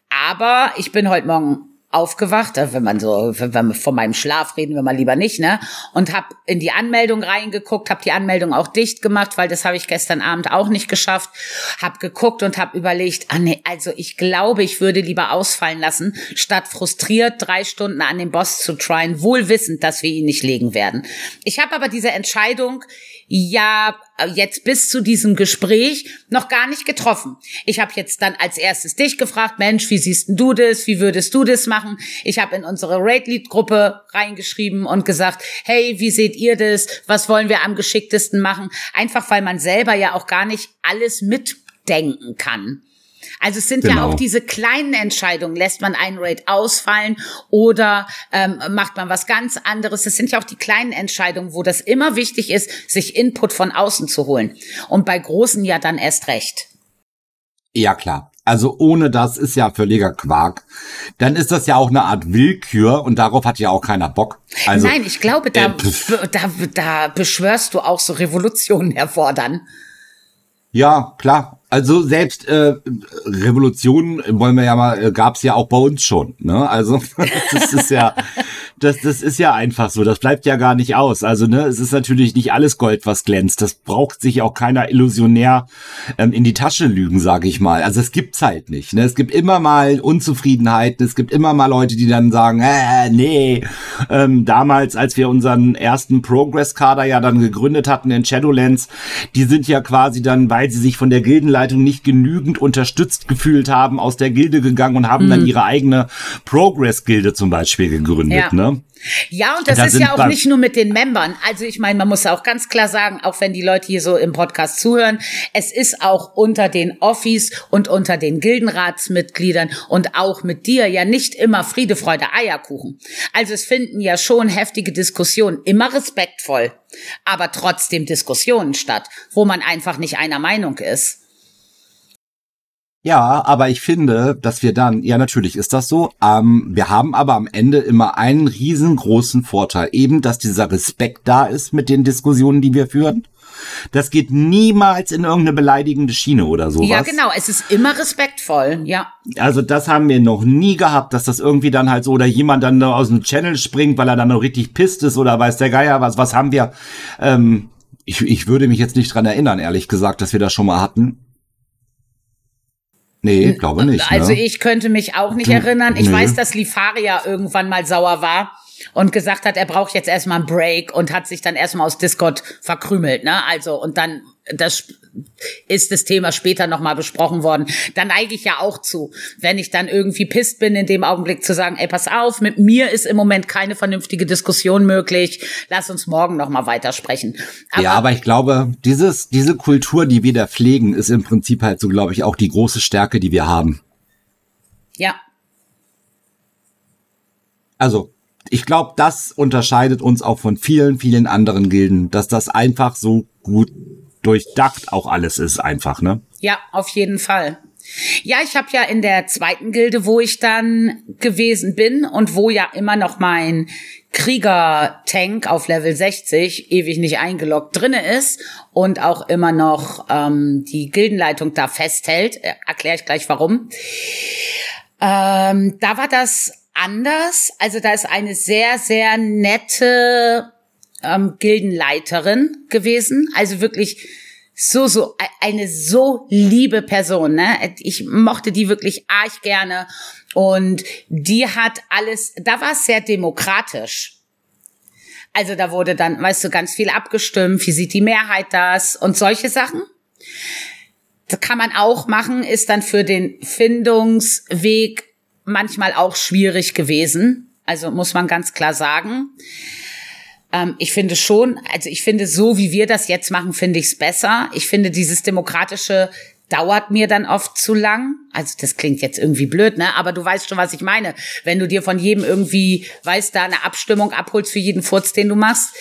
Aber ich bin heute Morgen aufgewacht, äh, wenn man so, wenn wir von meinem Schlaf reden wir mal lieber nicht, ne? Und habe in die Anmeldung reingeguckt, habe die Anmeldung auch dicht gemacht, weil das habe ich gestern Abend auch nicht geschafft. Hab geguckt und habe überlegt, ah nee, also ich glaube, ich würde lieber ausfallen lassen, statt frustriert drei Stunden an den Boss zu tryen, wohl wissend, dass wir ihn nicht legen werden. Ich habe aber diese Entscheidung ja äh, jetzt bis zu diesem Gespräch noch gar nicht getroffen. Ich habe jetzt dann als erstes dich gefragt, Mensch, wie siehst du das? Wie würdest du das machen? Ich habe in unsere Raid-Lead-Gruppe reingeschrieben und gesagt, hey, wie seht ihr das? Was wollen wir am geschicktesten machen? Einfach weil man selber ja auch gar nicht alles mitdenken kann. Also es sind genau. ja auch diese kleinen Entscheidungen. Lässt man einen Raid ausfallen oder ähm, macht man was ganz anderes? Das sind ja auch die kleinen Entscheidungen, wo das immer wichtig ist, sich Input von außen zu holen. Und bei großen ja dann erst recht. Ja, klar. Also ohne das ist ja völliger Quark. Dann ist das ja auch eine Art Willkür und darauf hat ja auch keiner Bock. Also, Nein, ich glaube, da, äh, da, da beschwörst du auch so Revolutionen hervor Ja, klar. Also selbst äh, Revolutionen wollen wir ja mal, äh, gab's ja auch bei uns schon. Ne? Also (laughs) das ist ja, das, das ist ja einfach so. Das bleibt ja gar nicht aus. Also ne, es ist natürlich nicht alles Gold, was glänzt. Das braucht sich auch keiner illusionär ähm, in die Tasche lügen, sage ich mal. Also es gibt's halt nicht. Ne? Es gibt immer mal Unzufriedenheiten. Es gibt immer mal Leute, die dann sagen, äh, nee. Ähm, damals, als wir unseren ersten Progress-Kader ja dann gegründet hatten in Shadowlands, die sind ja quasi dann, weil sie sich von der Gildenleitung nicht genügend unterstützt gefühlt haben, aus der Gilde gegangen und haben mhm. dann ihre eigene Progress-Gilde zum Beispiel gegründet. Ja. Ne? Ja, und das da ist ja auch nicht nur mit den Membern. Also ich meine, man muss auch ganz klar sagen, auch wenn die Leute hier so im Podcast zuhören, es ist auch unter den Offis und unter den Gildenratsmitgliedern und auch mit dir ja nicht immer Friede, Freude, Eierkuchen. Also es finden ja schon heftige Diskussionen, immer respektvoll, aber trotzdem Diskussionen statt, wo man einfach nicht einer Meinung ist. Ja, aber ich finde, dass wir dann, ja natürlich ist das so, ähm, wir haben aber am Ende immer einen riesengroßen Vorteil, eben, dass dieser Respekt da ist mit den Diskussionen, die wir führen. Das geht niemals in irgendeine beleidigende Schiene oder sowas. Ja, genau, es ist immer respektvoll, ja. Also das haben wir noch nie gehabt, dass das irgendwie dann halt so oder jemand dann aus dem Channel springt, weil er dann noch richtig pisst ist oder weiß der Geier was. Was haben wir? Ähm, ich, ich würde mich jetzt nicht dran erinnern, ehrlich gesagt, dass wir das schon mal hatten. Nee, glaube nicht. Also ne? ich könnte mich auch nicht erinnern. Ich nee. weiß, dass Lifaria irgendwann mal sauer war und gesagt hat, er braucht jetzt erstmal einen Break und hat sich dann erstmal aus Discord verkrümelt, ne? Also und dann das ist das Thema später nochmal besprochen worden. Dann neige ich ja auch zu, wenn ich dann irgendwie pisst bin, in dem Augenblick zu sagen, ey, pass auf, mit mir ist im Moment keine vernünftige Diskussion möglich. Lass uns morgen nochmal weitersprechen. Aber ja, aber ich glaube, dieses, diese Kultur, die wir da pflegen, ist im Prinzip halt so, glaube ich, auch die große Stärke, die wir haben. Ja. Also, ich glaube, das unterscheidet uns auch von vielen, vielen anderen Gilden, dass das einfach so gut durchdacht auch alles ist einfach, ne? Ja, auf jeden Fall. Ja, ich habe ja in der zweiten Gilde, wo ich dann gewesen bin und wo ja immer noch mein Krieger-Tank auf Level 60 ewig nicht eingeloggt drinne ist und auch immer noch ähm, die Gildenleitung da festhält. Äh, Erkläre ich gleich warum. Ähm, da war das anders. Also da ist eine sehr, sehr nette ähm, Gildenleiterin gewesen. Also wirklich so, so, e, eine so liebe Person, ne? Ich mochte die wirklich arg gerne. Und die hat alles, da war es sehr demokratisch. Also da wurde dann, weißt du, ganz viel abgestimmt. Wie sieht die Mehrheit das? Und solche Sachen. Das kann man auch machen, ist dann für den Findungsweg manchmal auch schwierig gewesen. Also muss man ganz klar sagen. Ähm, ich finde schon, also ich finde so, wie wir das jetzt machen, finde ich es besser. Ich finde dieses demokratische dauert mir dann oft zu lang. Also das klingt jetzt irgendwie blöd, ne? Aber du weißt schon, was ich meine. Wenn du dir von jedem irgendwie, weißt, da eine Abstimmung abholst für jeden Furz, den du machst,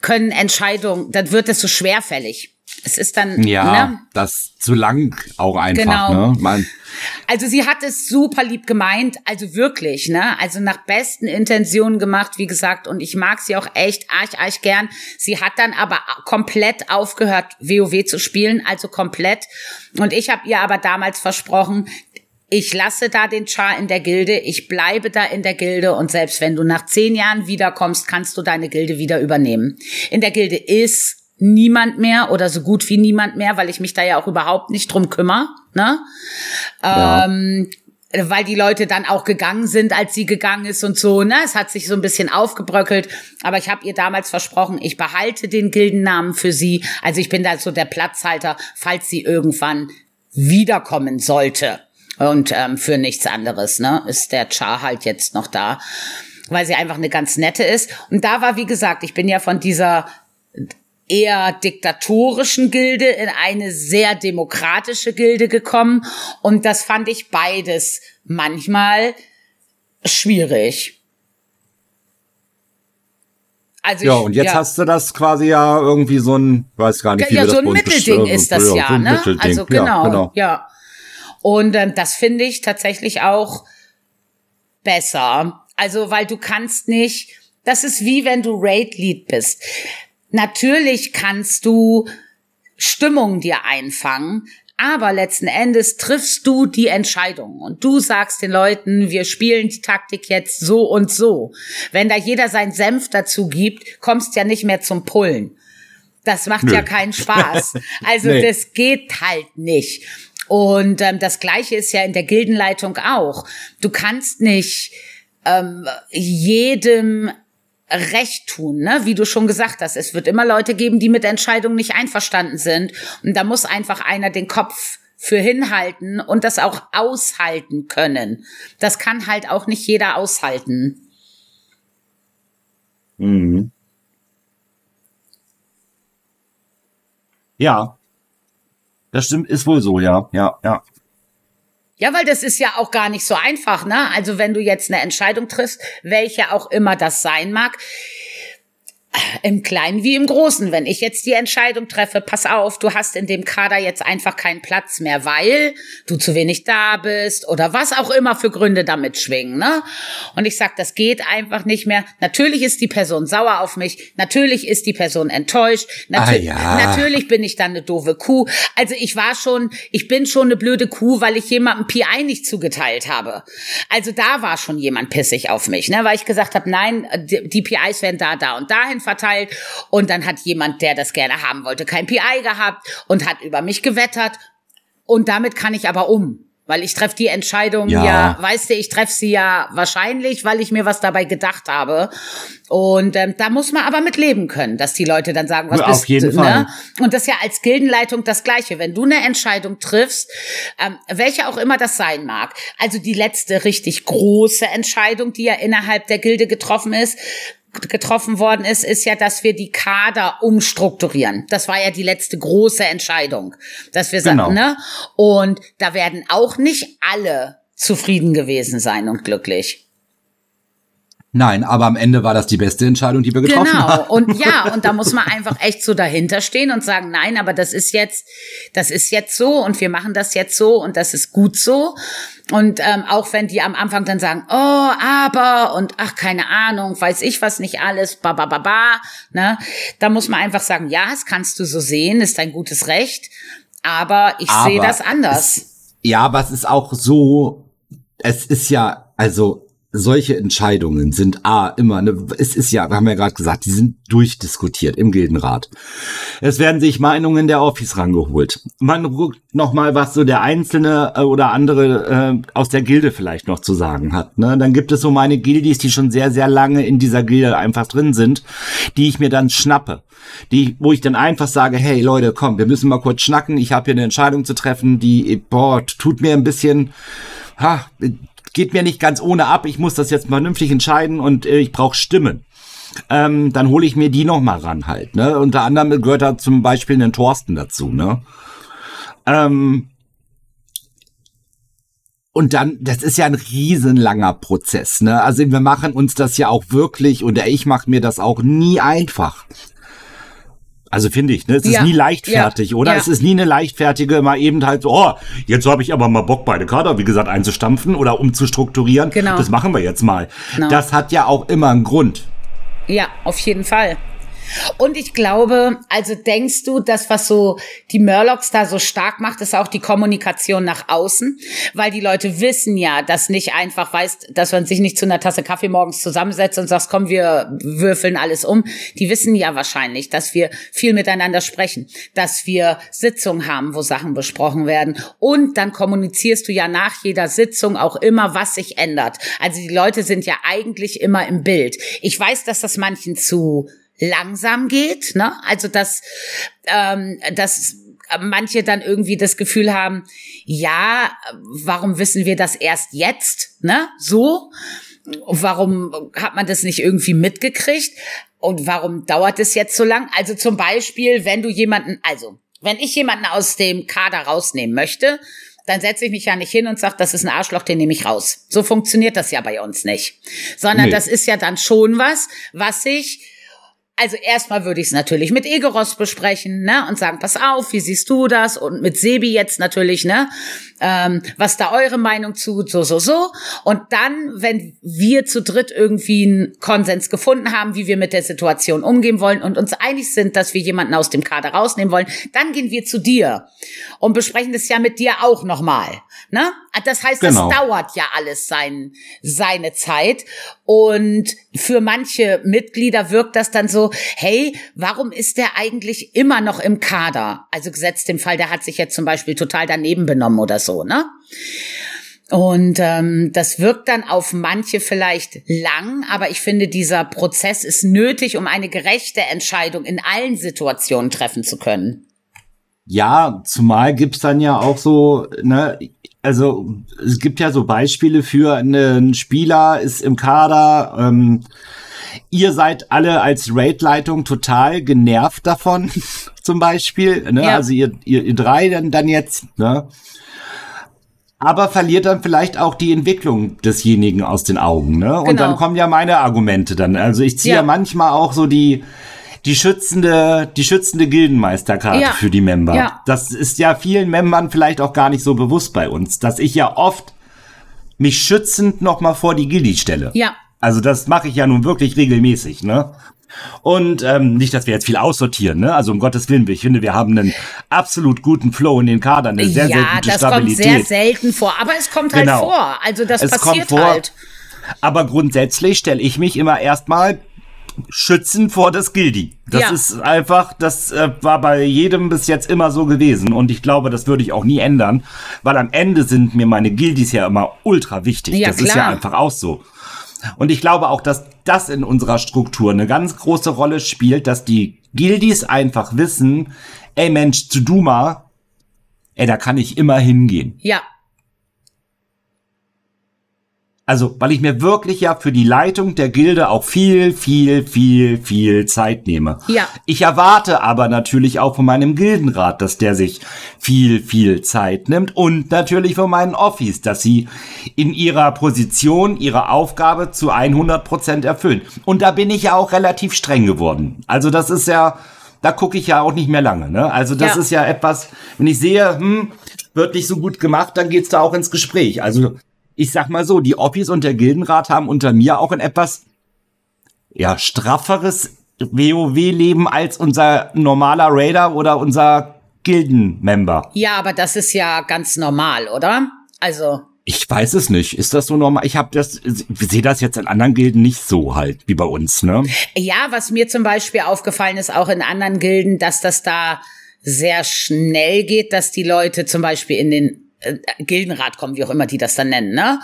können Entscheidungen, dann wird es so schwerfällig. Es ist dann ja, ne? das zu lang auch einfach. Genau. Ne? Man also sie hat es super lieb gemeint, also wirklich, ne? Also nach besten Intentionen gemacht, wie gesagt, und ich mag sie auch echt arg, arg gern. Sie hat dann aber komplett aufgehört, WoW zu spielen, also komplett. Und ich habe ihr aber damals versprochen, ich lasse da den Char in der Gilde, ich bleibe da in der Gilde und selbst wenn du nach zehn Jahren wiederkommst, kannst du deine Gilde wieder übernehmen. In der Gilde ist niemand mehr oder so gut wie niemand mehr, weil ich mich da ja auch überhaupt nicht drum kümmere. Ne? Ja. Ähm, weil die Leute dann auch gegangen sind, als sie gegangen ist und so. Ne? Es hat sich so ein bisschen aufgebröckelt. Aber ich habe ihr damals versprochen, ich behalte den Gildennamen für sie. Also ich bin da so der Platzhalter, falls sie irgendwann wiederkommen sollte. Und ähm, für nichts anderes ne, ist der Char halt jetzt noch da, weil sie einfach eine ganz nette ist. Und da war, wie gesagt, ich bin ja von dieser eher diktatorischen Gilde in eine sehr demokratische Gilde gekommen. Und das fand ich beides manchmal schwierig. Also ja, ich, und jetzt ja. hast du das quasi ja irgendwie so ein, weiß gar nicht, wie ja, so ein Mittelding ist das ja, so ne? Mittelding. Also genau, ja, genau. ja. Und ähm, das finde ich tatsächlich auch besser. Also, weil du kannst nicht, das ist wie wenn du Raid-Lead bist. Natürlich kannst du Stimmung dir einfangen, aber letzten Endes triffst du die Entscheidung und du sagst den Leuten, wir spielen die Taktik jetzt so und so. Wenn da jeder sein Senf dazu gibt, kommst ja nicht mehr zum Pullen. Das macht Nö. ja keinen Spaß. (laughs) Also nee. das geht halt nicht. Und ähm, das Gleiche ist ja in der Gildenleitung auch. Du kannst nicht ähm, jedem Recht tun, ne? Wie du schon gesagt hast, es wird immer Leute geben, die mit Entscheidungen nicht einverstanden sind. Und da muss einfach einer den Kopf für hinhalten und das auch aushalten können. Das kann halt auch nicht jeder aushalten. Mhm. Ja. Das stimmt, ist wohl so, ja, ja, ja. Ja, weil das ist ja auch gar nicht so einfach, ne? Also wenn du jetzt eine Entscheidung triffst, welche auch immer das sein mag, im Kleinen wie im Großen. Wenn ich jetzt die Entscheidung treffe, pass auf, du hast in dem Kader jetzt einfach keinen Platz mehr, weil du zu wenig da bist oder was auch immer für Gründe damit schwingen, ne? Und ich sag, das geht einfach nicht mehr. Natürlich ist die Person sauer auf mich, natürlich ist die Person enttäuscht, Natu ah, ja. natürlich bin ich dann eine doofe Kuh. Also ich war schon, ich bin schon eine blöde Kuh, weil ich jemandem PI nicht zugeteilt habe. Also da war schon jemand pissig auf mich, ne? Weil ich gesagt habe, nein, die, die PIs werden da, da und dahin verteilt und dann hat jemand, der das gerne haben wollte, kein PI gehabt und hat über mich gewettert und damit kann ich aber um. Weil ich treffe die Entscheidung ja. ja, weißt du, ich treffe sie ja wahrscheinlich, weil ich mir was dabei gedacht habe. Und ähm, da muss man aber mit leben können, dass die Leute dann sagen, was ja, bist du. Ne? Und das ist ja als Gildenleitung das Gleiche. Wenn du eine Entscheidung triffst, ähm, welche auch immer das sein mag, also die letzte richtig große Entscheidung, die ja innerhalb der Gilde getroffen ist, getroffen worden ist, ist ja, dass wir die Kader umstrukturieren. Das war ja die letzte große Entscheidung, dass wir genau. sagen, ne? Und da werden auch nicht alle zufrieden gewesen sein und glücklich. Nein, aber am Ende war das die beste Entscheidung, die wir getroffen genau. haben. Genau. Und ja, (laughs) und da muss man einfach echt so dahinter stehen und sagen, nein, aber das ist jetzt, das ist jetzt so und wir machen das jetzt so und das ist gut so. Und ähm, auch wenn die am Anfang dann sagen, oh, aber und ach, keine Ahnung, weiß ich was nicht alles, ba ba ba ba, ne, da muss man einfach sagen, ja, das kannst du so sehen, ist ein gutes Recht, aber ich sehe das anders. Es, ja, aber es ist auch so, es ist ja, also solche Entscheidungen sind A, immer eine, es ist ja, wir haben ja gerade gesagt, die sind durchdiskutiert im Gildenrat. Es werden sich Meinungen der Office rangeholt. Man guckt nochmal, was so der Einzelne äh, oder andere äh, aus der Gilde vielleicht noch zu sagen hat. Ne? Dann gibt es so meine Gildis, die schon sehr, sehr lange in dieser Gilde einfach drin sind, die ich mir dann schnappe. Die, wo ich dann einfach sage, hey Leute, komm, wir müssen mal kurz schnacken, ich habe hier eine Entscheidung zu treffen, die, boah, tut mir ein bisschen ha, geht mir nicht ganz ohne ab, ich muss das jetzt vernünftig entscheiden und äh, ich brauche Stimmen. Ähm, dann hole ich mir die noch mal ran halt. Ne? Unter anderem gehört da zum Beispiel ein Thorsten dazu. Ne? Ähm, und dann, das ist ja ein riesenlanger Prozess. Ne? Also wir machen uns das ja auch wirklich, oder ich mache mir das auch nie einfach. Also finde ich, ne? Es ist Ja, nie leichtfertig, ja, oder? ja. Es ist nie eine leichtfertige, mal eben halt so, oh, jetzt habe ich aber mal Bock, beide Kader, wie gesagt, einzustampfen oder umzustrukturieren. Genau. Das machen wir jetzt mal. Genau. Das hat ja auch immer einen Grund. Ja, auf jeden Fall. Und ich glaube, also denkst du, das, was so die Murlocs da so stark macht, ist auch die Kommunikation nach außen, weil die Leute wissen ja, dass nicht einfach weißt, dass man sich nicht zu einer Tasse Kaffee morgens zusammensetzt und sagt, komm, wir würfeln alles um. Die wissen ja wahrscheinlich, dass wir viel miteinander sprechen, dass wir Sitzungen haben, wo Sachen besprochen werden und dann kommunizierst du ja nach jeder Sitzung auch immer, was sich ändert. Also die Leute sind ja eigentlich immer im Bild. Ich weiß, dass das manchen zu langsam geht, ne? Also dass, ähm, dass manche dann irgendwie das Gefühl haben, ja, warum wissen wir das erst jetzt, ne? So, warum hat man das nicht irgendwie mitgekriegt und warum dauert es jetzt so lang? Also zum Beispiel, wenn du jemanden, also wenn ich jemanden aus dem Kader rausnehmen möchte, dann setze ich mich ja nicht hin und sage, das ist ein Arschloch, den nehme ich raus. So funktioniert das ja bei uns nicht. Sondern Nee. das ist ja dann schon was, was ich also erstmal würde ich es natürlich mit Egeros besprechen, ne, und sagen, pass auf, wie siehst du das? Und mit Sebi jetzt natürlich, ne, ähm, was da eure Meinung zu, so, so, so. Und dann, wenn wir zu dritt irgendwie einen Konsens gefunden haben, wie wir mit der Situation umgehen wollen und uns einig sind, dass wir jemanden aus dem Kader rausnehmen wollen, dann gehen wir zu dir und besprechen das ja mit dir auch nochmal, ne? Das heißt, Genau. das dauert ja alles sein, seine Zeit. Und für manche Mitglieder wirkt das dann so, hey, warum ist der eigentlich immer noch im Kader? Also gesetzt dem Fall, der hat sich jetzt zum Beispiel total daneben benommen oder so, ne? Und ähm, das wirkt dann auf manche vielleicht lang, aber ich finde, dieser Prozess ist nötig, um eine gerechte Entscheidung in allen Situationen treffen zu können. Ja, zumal gibt's dann ja auch so, ne, also es gibt ja so Beispiele für einen Spieler ist im Kader, ähm, ihr seid alle als Raid-Leitung total genervt davon, (laughs) zum Beispiel, ne, Ja. also ihr, ihr, ihr drei dann, dann jetzt, ne, aber verliert dann vielleicht auch die Entwicklung desjenigen aus den Augen, ne? Und Genau. dann kommen ja meine Argumente dann. Also ich ziehe ja. Ja. manchmal auch so die die schützende die schützende Gildenmeisterkarte Ja. für die Member. Ja. Das ist ja vielen Membern vielleicht auch gar nicht so bewusst bei uns, dass ich ja oft mich schützend noch mal vor die Gildi stelle. Ja. Also das mache ich ja nun wirklich regelmäßig, ne? Und ähm, nicht, dass wir jetzt viel aussortieren, ne? Also um Gottes Willen, ich finde, wir haben einen absolut guten Flow in den Kadern, eine sehr, sehr ja, gute das Stabilität. kommt sehr selten vor, aber es kommt halt Genau. vor. Also das Es passiert kommt vor. halt. Aber grundsätzlich stelle ich mich immer erstmal schützen vor das Gildi. Das Ja. ist einfach, das äh, war bei jedem bis jetzt immer so gewesen und ich glaube, das würde ich auch nie ändern, weil am Ende sind mir meine Gildis ja immer ultra wichtig. Ja, das ist ja klar. einfach auch so. Und ich glaube auch, dass das in unserer Struktur eine ganz große Rolle spielt, dass die Gildis einfach wissen, ey Mensch, zu Duma, ey, da kann ich immer hingehen. Ja, Also, weil ich mir wirklich ja für die Leitung der Gilde auch viel, viel, viel, viel Zeit nehme. Ja. Ich erwarte aber natürlich auch von meinem Gildenrat, dass der sich viel, viel Zeit nimmt und natürlich von meinen Offis, dass sie in ihrer Position ihre Aufgabe zu 100 Prozent erfüllen. Und da bin ich ja auch relativ streng geworden. Also, das ist ja, da gucke ich ja auch nicht mehr lange, ne? Also, das Ja. ist ja etwas, wenn ich sehe, hm, wird nicht so gut gemacht, dann geht's da auch ins Gespräch. Also, ich sag mal so, die Offis und der Gildenrat haben unter mir auch ein etwas ja, strafferes WoW-Leben als unser normaler Raider oder unser Gildenmember. ja, aber das ist ja ganz normal, oder? Also, Ich weiß es nicht. Ist das so normal? Ich habe das, sehe das jetzt in anderen Gilden nicht so halt wie bei uns, ne? ja, was mir zum Beispiel aufgefallen ist, auch in anderen Gilden, dass das da sehr schnell geht, dass die Leute zum Beispiel in den äh, Gildenrat kommen, wie auch immer die das dann nennen, ne?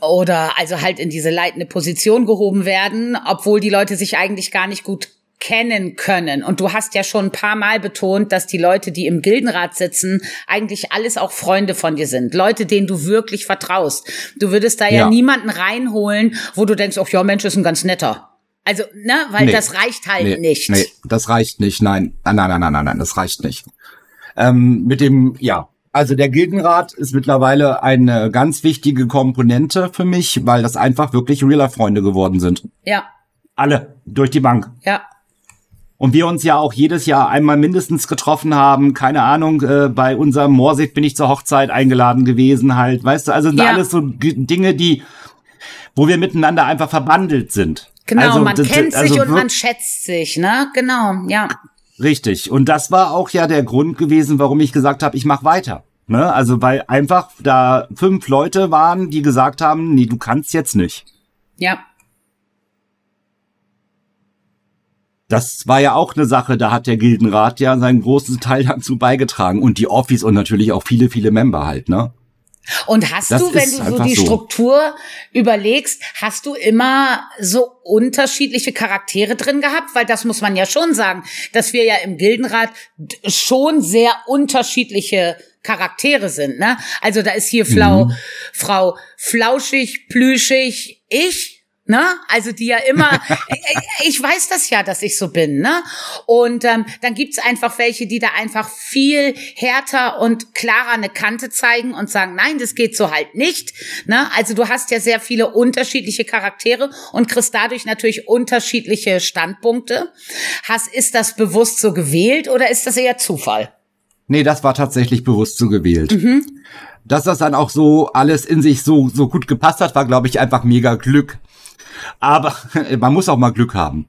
Oder also halt in diese leitende Position gehoben werden, obwohl die Leute sich eigentlich gar nicht gut kennen können. Und du hast ja schon ein paar Mal betont, dass die Leute, die im Gildenrat sitzen, eigentlich alles auch Freunde von dir sind. Leute, denen du wirklich vertraust. Du würdest da ja, ja niemanden reinholen, wo du denkst, ach ja, Mensch, ist ein ganz netter. Also, ne, weil nee, das reicht halt nee, nicht. Nee, das reicht nicht. Nein, nein, nein, nein, nein, nein, das reicht nicht. Ähm, mit dem, ja, also der Gildenrat ist mittlerweile eine ganz wichtige Komponente für mich, weil das einfach wirklich realer Freunde geworden sind. Ja. Alle durch die Bank. Ja. Und wir uns ja auch jedes Jahr einmal mindestens getroffen haben. Keine Ahnung, äh, bei unserem Morsig bin ich zur Hochzeit eingeladen gewesen halt. Weißt du, also sind ja. alles so Dinge, die, wo wir miteinander einfach verbandelt sind. Genau, also, man das, kennt also sich und man schätzt sich, ne? Genau, ja. Richtig. Und das war auch ja der Grund gewesen, warum ich gesagt habe, ich mache weiter. Ne? Also weil einfach da fünf Leute waren, die gesagt haben, nee, du kannst jetzt nicht. Ja. Das war ja auch eine Sache, da hat der Gildenrat ja seinen großen Teil dazu beigetragen und die Office und natürlich auch viele, viele Member halt, ne? Und hast das du, wenn du so die so. Struktur überlegst, hast du immer so unterschiedliche Charaktere drin gehabt? Weil das muss man ja schon sagen, dass wir ja im Gildenrat schon sehr unterschiedliche Charaktere sind, ne? Also da ist hier Flau, mhm. Frau Flauschig, Plüschig, ich, Ne? Also die ja immer, (laughs) ich weiß das ja, dass ich so bin, ne? Und ähm, dann gibt's einfach welche, die da einfach viel härter und klarer eine Kante zeigen und sagen, nein, das geht so halt nicht. Ne? Also du hast ja sehr viele unterschiedliche Charaktere und kriegst dadurch natürlich unterschiedliche Standpunkte. Hast, ist das bewusst so gewählt oder ist das eher Zufall? Nee, das war tatsächlich bewusst so gewählt. Mhm. Dass das dann auch so alles in sich so, so gut gepasst hat, war, glaube ich, einfach mega Glück. Aber (laughs) man muss auch mal Glück haben.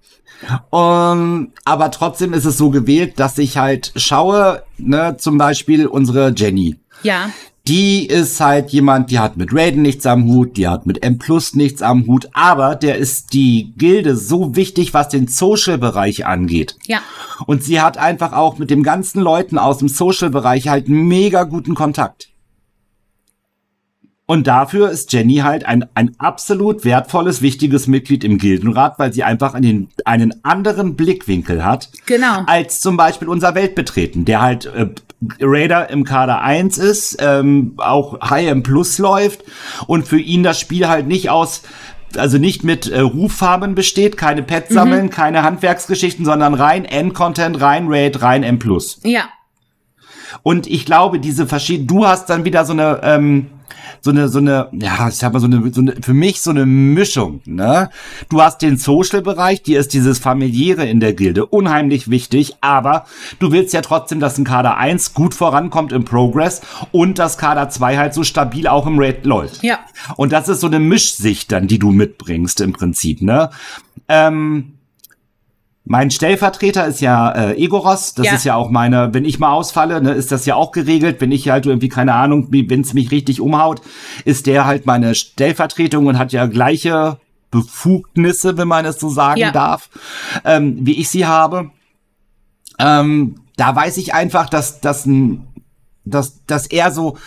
Um, aber trotzdem ist es so gewählt, dass ich halt schaue, ne, zum Beispiel unsere Jenny. Ja. Die ist halt jemand, die hat mit Raiden nichts am Hut, die hat mit M Plus nichts am Hut, aber der ist die Gilde so wichtig, was den Social-Bereich angeht. Ja. Und sie hat einfach auch mit den ganzen Leuten aus dem Social-Bereich halt mega guten Kontakt. Und dafür ist Jenny halt ein, ein absolut wertvolles, wichtiges Mitglied im Gildenrat, weil sie einfach einen, einen anderen Blickwinkel hat. Genau. Als zum Beispiel unser Weltbetreten, der halt äh, Raider im Kader 1 ist, ähm, auch High M Plus läuft und für ihn das Spiel halt nicht aus also nicht mit äh, Ruffarben besteht, keine Pets mhm. sammeln, keine Handwerksgeschichten, sondern rein N-Content, rein Raid, rein M+. Ja. Und ich glaube, diese verschiedenen, du hast dann wieder so eine, ähm, so eine, so eine, ja, ich sag mal so eine, so eine, für mich so eine Mischung, ne? Du hast den Social-Bereich, dir ist dieses familiäre in der Gilde unheimlich wichtig, aber du willst ja trotzdem, dass ein Kader 1 gut vorankommt im Progress und das Kader 2 halt so stabil auch im Raid läuft. Ja. Und das ist so eine Mischsicht dann, die du mitbringst im Prinzip, ne? Ähm, mein Stellvertreter ist ja äh, Egoros. Das ja. ist ja auch meine, wenn ich mal ausfalle, ne, ist das ja auch geregelt. Wenn ich halt irgendwie, keine Ahnung, wenn es mich richtig umhaut, ist der halt meine Stellvertretung und hat ja gleiche Befugnisse, wenn man es so sagen ja. darf, ähm, wie ich sie habe. Ähm, da weiß ich einfach, dass, dass, dass, dass er so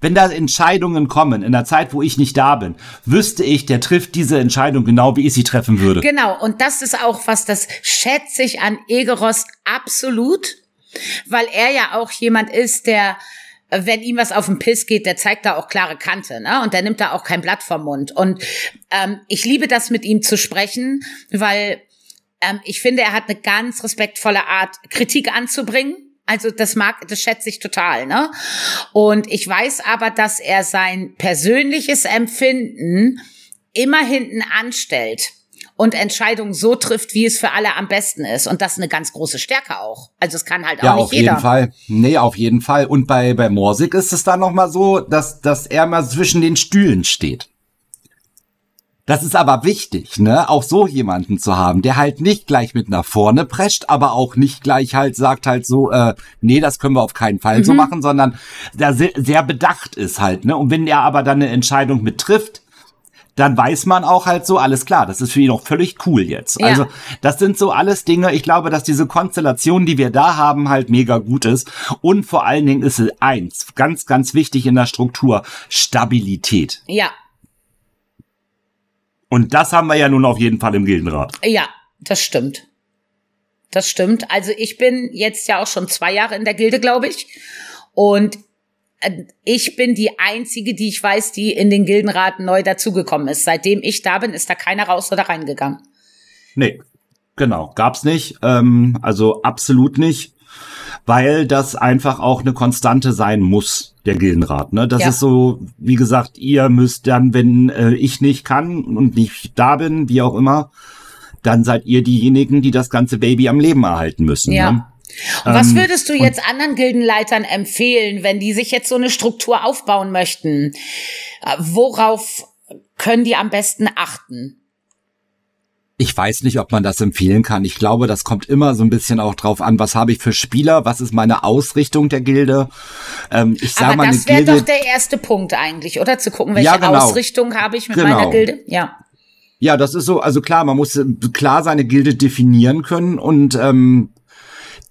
wenn da Entscheidungen kommen in der Zeit, wo ich nicht da bin, wüsste ich, der trifft diese Entscheidung genau, wie ich sie treffen würde. Genau, und das ist auch was, das schätze ich an Egeros absolut, weil er ja auch jemand ist, der wenn ihm was auf den Piss geht, der zeigt da auch klare Kante, ne? Und der nimmt da auch kein Blatt vom Mund. Und ähm, ich liebe das, mit ihm zu sprechen, weil ähm, ich finde, er hat eine ganz respektvolle Art, Kritik anzubringen also das mag, das schätze ich total, ne? Und ich weiß aber, dass er sein persönliches Empfinden immer hinten anstellt und Entscheidungen so trifft, wie es für alle am besten ist. Und das ist eine ganz große Stärke auch. Also es kann halt auch ja, nicht jeder. Ja, auf jeden Fall. Nee, auf jeden Fall. Und bei, bei Morsig ist es dann nochmal so, dass, dass er mal zwischen den Stühlen steht. Das ist aber wichtig, ne? Auch so jemanden zu haben, der halt nicht gleich mit nach vorne prescht, aber auch nicht gleich halt sagt halt so, äh, nee, das können wir auf keinen Fall mhm. so machen, sondern der sehr, sehr bedacht ist halt, ne? Und wenn er aber dann eine Entscheidung mit trifft, dann weiß man auch halt so, alles klar, das ist für ihn auch völlig cool jetzt. Ja. Also das sind so alles Dinge, ich glaube, dass diese Konstellation, die wir da haben, halt mega gut ist. Und vor allen Dingen ist es eins, ganz, ganz wichtig in der Struktur, Stabilität. Ja, und das haben wir ja nun auf jeden Fall im Gildenrat. Ja, das stimmt. das stimmt. Also ich bin jetzt ja auch schon zwei Jahre in der Gilde, glaube ich. Und äh, ich bin die einzige, die ich weiß, die in den Gildenrat neu dazugekommen ist. Seitdem ich da bin, ist da keiner raus oder reingegangen. Nee, genau, gab's nicht. Ähm, also absolut nicht, weil das einfach auch eine Konstante sein muss, der Gildenrat. Ne? Das ja. ist so, wie gesagt, ihr müsst dann, wenn äh, ich nicht kann und nicht da bin, wie auch immer, dann seid ihr diejenigen, die das ganze Baby am Leben erhalten müssen. Ja. Ne? Und was ähm, würdest du jetzt anderen Gildenleitern empfehlen, wenn die sich jetzt so eine Struktur aufbauen möchten? Äh, worauf können die am besten achten? Ich weiß nicht, ob man das empfehlen kann. Ich glaube, das kommt immer so ein bisschen auch drauf an, was habe ich für Spieler, was ist meine Ausrichtung der Gilde. Ähm, ich sag Aber mal, das wäre doch der erste Punkt eigentlich, oder? Zu gucken, welche ja, genau. Ausrichtung habe ich mit genau. meiner Gilde. Ja. Ja, das ist so, also klar, man muss äh, klar seine Gilde definieren können und ähm,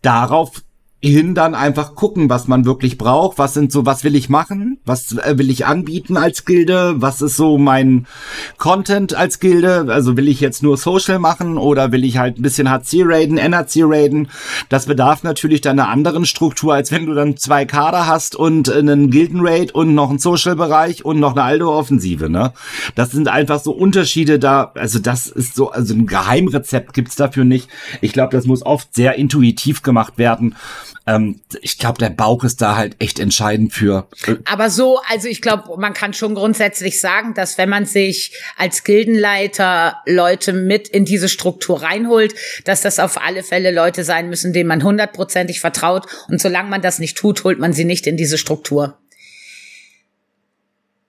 darauf hin dann einfach gucken, was man wirklich braucht, was sind so, was will ich machen, was äh, will ich anbieten als Gilde, was ist so mein Content als Gilde, also will ich jetzt nur Social machen oder will ich halt ein bisschen HC raiden, NHC raiden, das bedarf natürlich dann einer anderen Struktur, als wenn du dann zwei Kader hast und einen Gilden-Raid und noch einen Social-Bereich und noch eine Aldo-Offensive, ne? Das sind einfach so Unterschiede da, also das ist so, also ein Geheimrezept gibt's dafür nicht. Ich glaube, das muss oft sehr intuitiv gemacht werden ähm, ich glaube, der Bauch ist da halt echt entscheidend für. Äh Aber so, also ich glaube, man kann schon grundsätzlich sagen, dass wenn man sich als Gildenleiter Leute mit in diese Struktur reinholt, dass das auf alle Fälle Leute sein müssen, denen man hundertprozentig vertraut. Und solange man das nicht tut, holt man sie nicht in diese Struktur.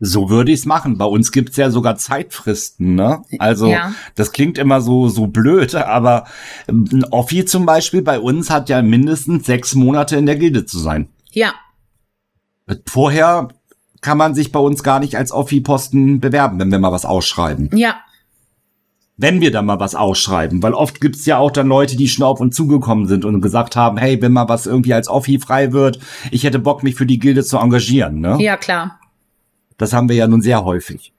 So würde ich es machen. Bei uns gibt's ja sogar Zeitfristen, ne? Also ja. das klingt immer so so blöd, aber ein Offi zum Beispiel bei uns hat ja mindestens sechs Monate in der Gilde zu sein. Ja. Vorher kann man sich bei uns gar nicht als Offi-Posten bewerben, wenn wir mal was ausschreiben. Ja. Wenn wir da mal was ausschreiben, weil oft gibt's ja auch dann Leute, die schon auf uns zugekommen sind und gesagt haben, hey, wenn mal was irgendwie als Offi frei wird, ich hätte Bock, mich für die Gilde zu engagieren, ne? Ja, klar. Das haben wir ja nun sehr häufig.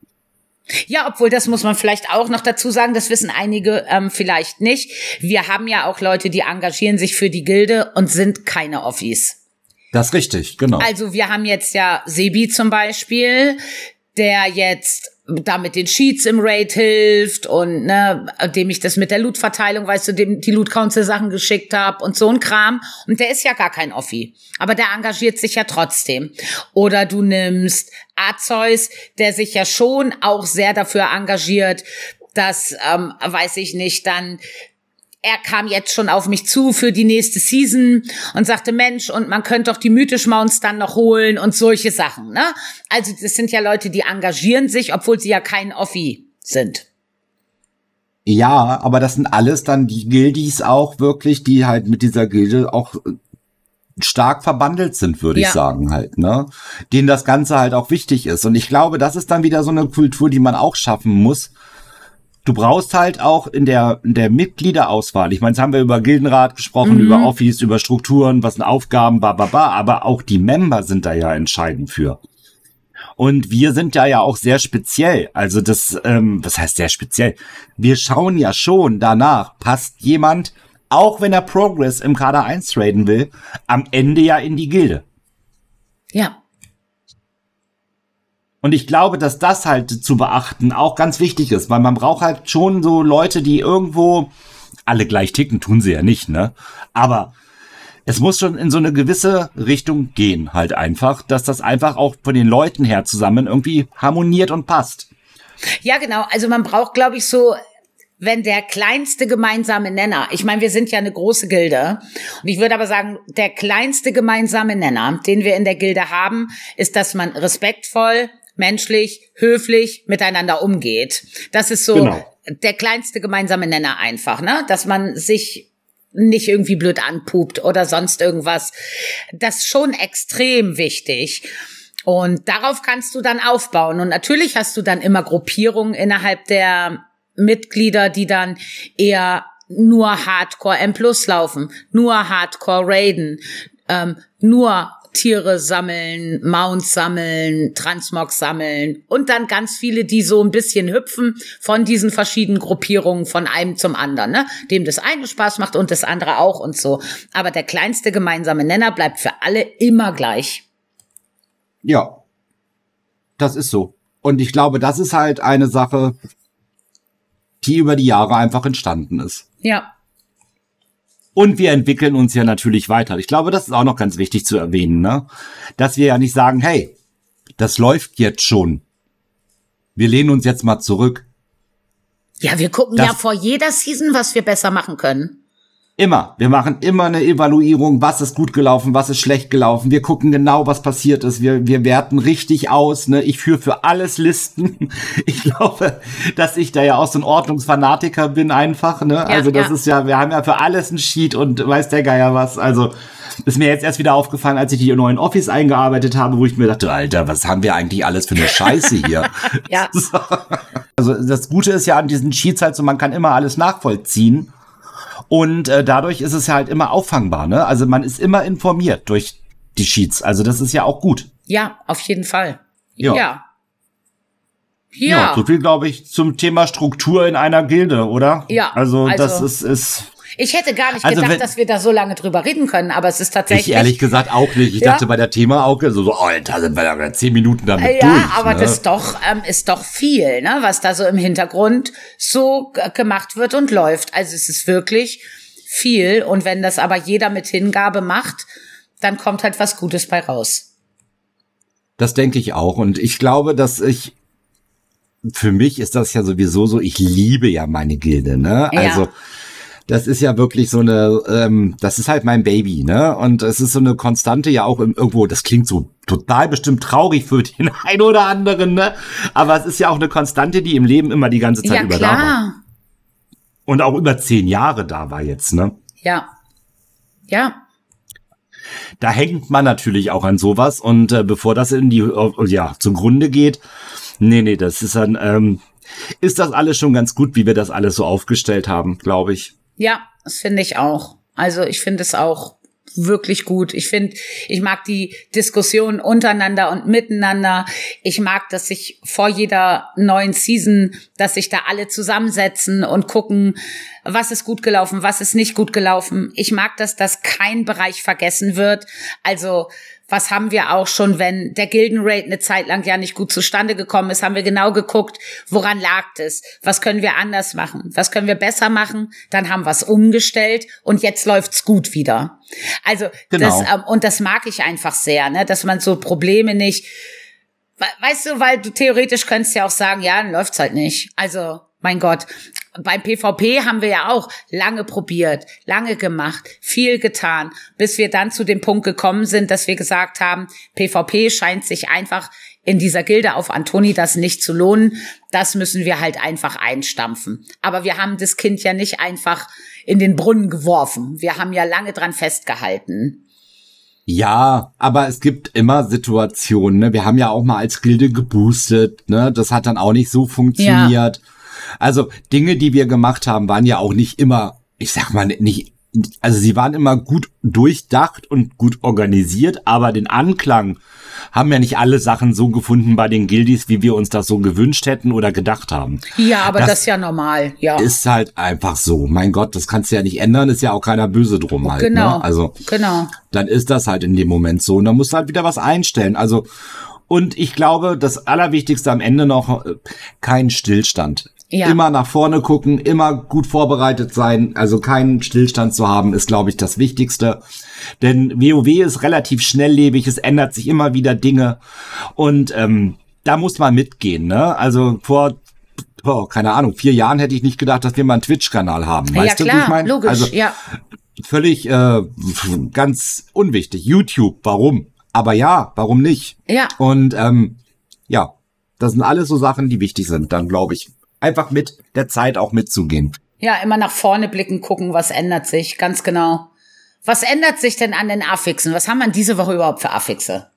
Ja, obwohl das muss man vielleicht auch noch dazu sagen, das wissen einige ähm, vielleicht nicht. Wir haben ja auch Leute, die engagieren sich für die Gilde und sind keine Offis. Das ist richtig, genau. Also wir haben jetzt ja Sebi zum Beispiel, der jetzt da mit den Sheets im Raid hilft und ne, dem ich das mit der Loot-Verteilung, weißt du, dem die Loot-Council-Sachen geschickt habe und so ein Kram. Und der ist ja gar kein Offi. Aber der engagiert sich ja trotzdem. Oder du nimmst Azeus, der sich ja schon auch sehr dafür engagiert, dass, ähm, weiß ich nicht, dann er kam jetzt schon auf mich zu für die nächste Season und sagte, Mensch, und man könnte doch die mythisch Mounts dann noch holen und solche Sachen, ne? Also, das sind ja Leute, die engagieren sich, obwohl sie ja kein Offi sind. Ja, aber das sind alles dann die Gildis auch wirklich, die halt mit dieser Gilde auch äh, stark verbandelt sind, würde ja. ich sagen halt, ne? Denen das Ganze halt auch wichtig ist. Und ich glaube, das ist dann wieder so eine Kultur, die man auch schaffen muss, du brauchst halt auch in der, in der Mitgliederauswahl, ich meine, jetzt haben wir über Gildenrat gesprochen, mhm. über Office, über Strukturen, was sind Aufgaben, ba, ba, ba, aber auch die Member sind da ja entscheidend für. Und wir sind da ja auch sehr speziell. Also das, ähm, was heißt sehr speziell? Wir schauen ja schon danach, passt jemand, auch wenn er Progress im Kader 1 traden will, am Ende ja in die Gilde. Ja. Und ich glaube, dass das halt zu beachten auch ganz wichtig ist, weil man braucht halt schon so Leute, die irgendwo alle gleich ticken, tun sie ja nicht, ne? Aber es muss schon in so eine gewisse Richtung gehen, halt einfach, dass das einfach auch von den Leuten her zusammen irgendwie harmoniert und passt. Ja, genau. Also man braucht, glaube ich, so wenn der kleinste gemeinsame Nenner, ich meine, wir sind ja eine große Gilde, und ich würde aber sagen, der kleinste gemeinsame Nenner, den wir in der Gilde haben, ist, dass man respektvoll, menschlich, höflich miteinander umgeht. Das ist so genau. der kleinste gemeinsame Nenner einfach, ne? Dass man sich nicht irgendwie blöd anpupt oder sonst irgendwas. Das ist schon extrem wichtig. Und darauf kannst du dann aufbauen. Und natürlich hast du dann immer Gruppierungen innerhalb der Mitglieder, die dann eher nur Hardcore M Plus laufen, nur Hardcore raiden, ähm, nur Tiere sammeln, Mounts sammeln, Transmog sammeln und dann ganz viele, die so ein bisschen hüpfen von diesen verschiedenen Gruppierungen von einem zum anderen, ne? Dem das eine Spaß macht und das andere auch und so. Aber der kleinste gemeinsame Nenner bleibt für alle immer gleich. Ja. Das ist so. Und ich glaube, das ist halt eine Sache, die über die Jahre einfach entstanden ist. Ja. Und wir entwickeln uns ja natürlich weiter. Ich glaube, das ist auch noch ganz wichtig zu erwähnen, ne? Dass wir ja nicht sagen, hey, das läuft jetzt schon. Wir lehnen uns jetzt mal zurück. Ja, wir gucken das ja vor jeder Season, was wir besser machen können. Immer. Wir machen immer eine Evaluierung, was ist gut gelaufen, was ist schlecht gelaufen. Wir gucken genau, was passiert ist. Wir, wir werten richtig aus. Ne? Ich führe für alles Listen. (laughs) Ich glaube, dass ich da ja auch so ein Ordnungsfanatiker bin einfach. Ne? Ja, also das ja. ist ja, wir haben ja für alles ein Sheet und weiß der Geier was. Also ist mir jetzt erst wieder aufgefallen, als ich die neuen Office eingearbeitet habe, wo ich mir dachte, Alter, was haben wir eigentlich alles für eine Scheiße hier? (laughs) ja. (laughs) So. Also das Gute ist ja an diesen Sheets halt so, man kann immer alles nachvollziehen. Und äh, dadurch ist es halt immer auffangbar. Ne? Also man ist immer informiert durch die Sheets. Also das ist ja auch gut. Ja, auf jeden Fall. Ja. Ja. ja. ja so viel, glaube ich, zum Thema Struktur in einer Gilde, oder? Ja. Also, also das ist, ist ich hätte gar nicht also gedacht, wenn, dass wir da so lange drüber reden können, aber es ist tatsächlich. Ich ehrlich gesagt auch nicht. Ich ja. dachte bei der Thema auch so, so, oh, da sind wir ja zehn Minuten damit ja, durch. Ja, aber ne? das doch, ähm, ist doch viel, ne, was da so im Hintergrund so gemacht wird und läuft. Also es ist wirklich viel. Und wenn das aber jeder mit Hingabe macht, dann kommt halt was Gutes bei raus. Das denke ich auch. Und ich glaube, dass ich, für mich ist das ja sowieso so, ich liebe ja meine Gilde, ne? Ja. Also, das ist ja wirklich so eine, ähm, das ist halt mein Baby, ne? Und es ist so eine Konstante ja auch im, irgendwo, das klingt so total bestimmt traurig für (laughs) den einen oder anderen, ne? Aber es ist ja auch eine Konstante, die im Leben immer die ganze Zeit ja, über klar. da war. Und auch über zehn Jahre da war jetzt, ne? Ja. Ja. Da hängt man natürlich auch an sowas und äh, bevor das in die, äh, ja, zum Grunde geht, nee, nee, das ist dann, ähm, ist das alles schon ganz gut, wie wir das alles so aufgestellt haben, glaube ich. Ja, das finde ich auch. Also ich finde es auch wirklich gut. Ich finde, ich mag die Diskussion untereinander und miteinander. Ich mag, dass sich vor jeder neuen Season, dass sich da alle zusammensetzen und gucken, was ist gut gelaufen, was ist nicht gut gelaufen. Ich mag, dass das kein Bereich vergessen wird. Also was haben wir auch schon, wenn der Gildenrate eine Zeit lang ja nicht gut zustande gekommen ist, haben wir genau geguckt, woran lag es? Was können wir anders machen? Was können wir besser machen? Dann haben wir es umgestellt und jetzt läuft's gut wieder. Also genau. das ähm, und das mag ich einfach sehr, ne, dass man so Probleme nicht Weißt du, weil du theoretisch könntest ja auch sagen, ja, dann läuft's halt nicht. Also mein Gott, beim PvP haben wir ja auch lange probiert, lange gemacht, viel getan, bis wir dann zu dem Punkt gekommen sind, dass wir gesagt haben, PvP scheint sich einfach in dieser Gilde auf Antoni das nicht zu lohnen. Das müssen wir halt einfach einstampfen. Aber wir haben das Kind ja nicht einfach in den Brunnen geworfen. Wir haben ja lange dran festgehalten. Ja, aber es gibt immer Situationen. Ne? Wir haben ja auch mal als Gilde geboostet. Ne? Das hat dann auch nicht so funktioniert. Ja. Also Dinge, die wir gemacht haben, waren ja auch nicht immer, ich sag mal, nicht, also sie waren immer gut durchdacht und gut organisiert, aber den Anklang haben ja nicht alle Sachen so gefunden bei den Guildies, wie wir uns das so gewünscht hätten oder gedacht haben. Ja, aber das, das ist ja normal, ja. Ist halt einfach so. Mein Gott, das kannst du ja nicht ändern, ist ja auch keiner böse drum halt. Ne? Genau. Ne? Also, genau. Dann ist das halt in dem Moment so. Und dann musst du halt wieder was einstellen. Also, und ich glaube, das Allerwichtigste am Ende noch, äh, kein Stillstand. Ja. Immer nach vorne gucken, immer gut vorbereitet sein, also keinen Stillstand zu haben, ist, glaube ich, das Wichtigste. Denn WoW ist relativ schnelllebig, es ändert sich immer wieder Dinge und ähm, da muss man mitgehen. Ne? Also vor oh, keine Ahnung, vier Jahren hätte ich nicht gedacht, dass wir mal einen Twitch-Kanal haben. Weißt ja, du, klar, wie ich meine? Logisch, also, ja. Völlig äh, ganz unwichtig. YouTube, warum? Aber ja, warum nicht? Ja. Und ähm, ja, das sind alles so Sachen, die wichtig sind, dann glaube ich einfach mit der Zeit auch mitzugehen. Ja, immer nach vorne blicken, gucken, was ändert sich, ganz genau. Was ändert sich denn an den Affixen? Was haben wir diese Woche überhaupt für Affixe?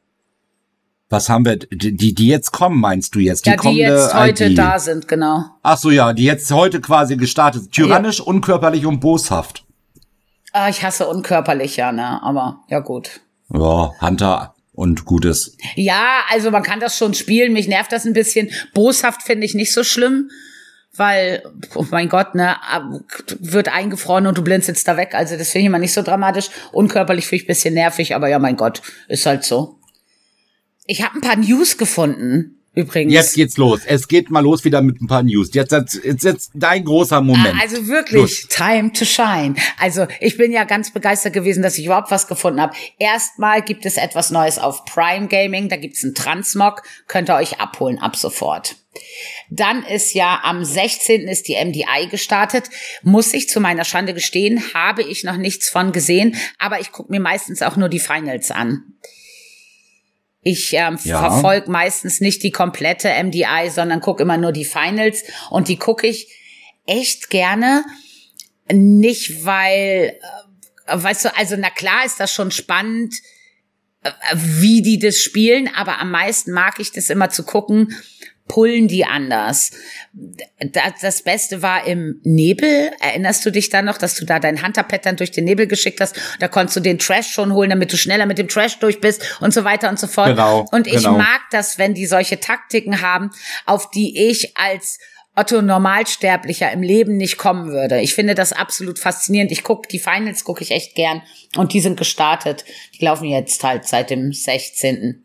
Was haben wir, die, die jetzt kommen, meinst du jetzt? Die, ja, die jetzt heute ID. da sind, genau. Ach so, ja, die jetzt heute quasi gestartet. Tyrannisch, ja. unkörperlich und boshaft. Ah, ich hasse unkörperlich, ja, ne, aber ja gut. Ja, Hunter und Gutes. Ja, also man kann das schon spielen. Mich nervt das ein bisschen. Boshaft finde ich nicht so schlimm, weil, oh mein Gott, ne, wird eingefroren und du blinzelst da weg. Also das finde ich immer nicht so dramatisch. Unkörperlich finde ich ein bisschen nervig, aber ja, mein Gott, ist halt so. Ich habe ein paar News gefunden. Übrigens. Jetzt geht's los. Es geht mal los wieder mit ein paar News. Jetzt, jetzt, jetzt dein großer Moment. Ah, also wirklich, los. time to shine. Also ich bin ja ganz begeistert gewesen, dass ich überhaupt was gefunden habe. Erstmal gibt es etwas Neues auf Prime Gaming. Da gibt's einen Transmog. Könnt ihr euch abholen ab sofort. Dann ist ja am 16. ist die MDI gestartet. Muss ich zu meiner Schande gestehen, habe ich noch nichts von gesehen, aber ich gucke mir meistens auch nur die Finals an. Ich ähm, ja. verfolge meistens nicht die komplette MDI, sondern gucke immer nur die Finals und die gucke ich echt gerne. Nicht weil, äh, weißt du, also na klar ist das schon spannend, äh, wie die das spielen, aber am meisten mag ich das immer zu gucken, pullen die anders. Das Beste war im Nebel. Erinnerst du dich da noch, dass du da dein Hunter-Pattern durch den Nebel geschickt hast? Da konntest du den Trash schon holen, damit du schneller mit dem Trash durch bist und so weiter und so fort. Genau, und ich genau. mag das, wenn die solche Taktiken haben, auf die ich als Otto Normalsterblicher im Leben nicht kommen würde. Ich finde das absolut faszinierend. Ich gucke die Finals gucke ich echt gern und die sind gestartet. Die laufen jetzt halt seit dem 16.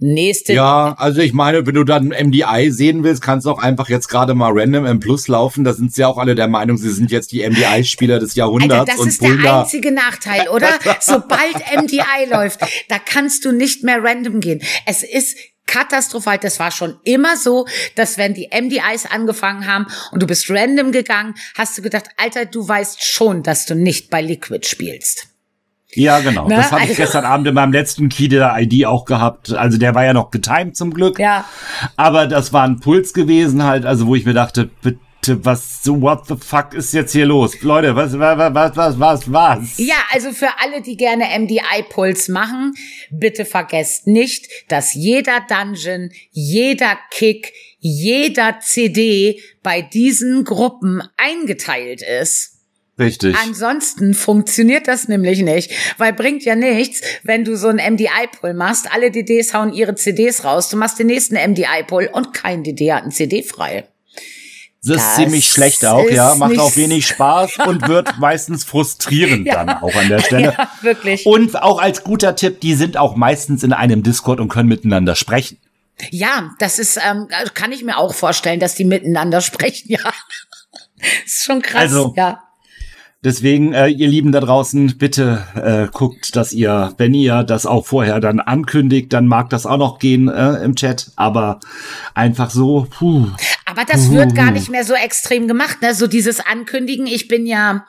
Nächste. Ja, also ich meine, wenn du dann MDI sehen willst, kannst du auch einfach jetzt gerade mal random M Plus laufen. Da sind sie auch alle der Meinung, sie sind jetzt die MDI-Spieler des Jahrhunderts. Alter, das ist der einzige Nachteil, oder? (laughs) Sobald MDI läuft, da kannst du nicht mehr random gehen. Es ist katastrophal. Das war schon immer so, dass wenn die MDIs angefangen haben und du bist random gegangen, hast du gedacht, Alter, du weißt schon, dass du nicht bei Liquid spielst. Ja, genau. Ne? Das habe ich also, gestern Abend in meinem letzten Key der ID auch gehabt. Also der war ja noch getimed zum Glück. Ja. Aber das war ein Puls gewesen halt, also wo ich mir dachte, bitte, was, so what the fuck ist jetzt hier los? Leute, was, was, was, was, was, was? Ja, also für alle, die gerne MDI-Puls machen, bitte vergesst nicht, dass jeder Dungeon, jeder Kick, jeder CD bei diesen Gruppen eingeteilt ist. Richtig. Ansonsten funktioniert das nämlich nicht, weil bringt ja nichts, wenn du so einen MDI-Pull machst, alle DDs hauen ihre CDs raus, du machst den nächsten MDI-Pull und kein DD hat ein CD frei. Das, das ist ziemlich schlecht auch, ja. Macht auch wenig Spaß (laughs) und wird meistens frustrierend ja. dann auch an der Stelle. (laughs) Ja, wirklich. Und auch als guter Tipp, die sind auch meistens in einem Discord und können miteinander sprechen. Ja, das ist, ähm, kann ich mir auch vorstellen, dass die miteinander (laughs) sprechen, ja. ist schon krass, also, ja. Deswegen, äh, ihr Lieben da draußen, bitte äh, guckt, dass ihr, wenn ihr das auch vorher dann ankündigt, dann mag das auch noch gehen äh, im Chat. Aber einfach so, puh. Aber das puh. wird gar nicht mehr so extrem gemacht, ne? So dieses Ankündigen. Ich bin ja,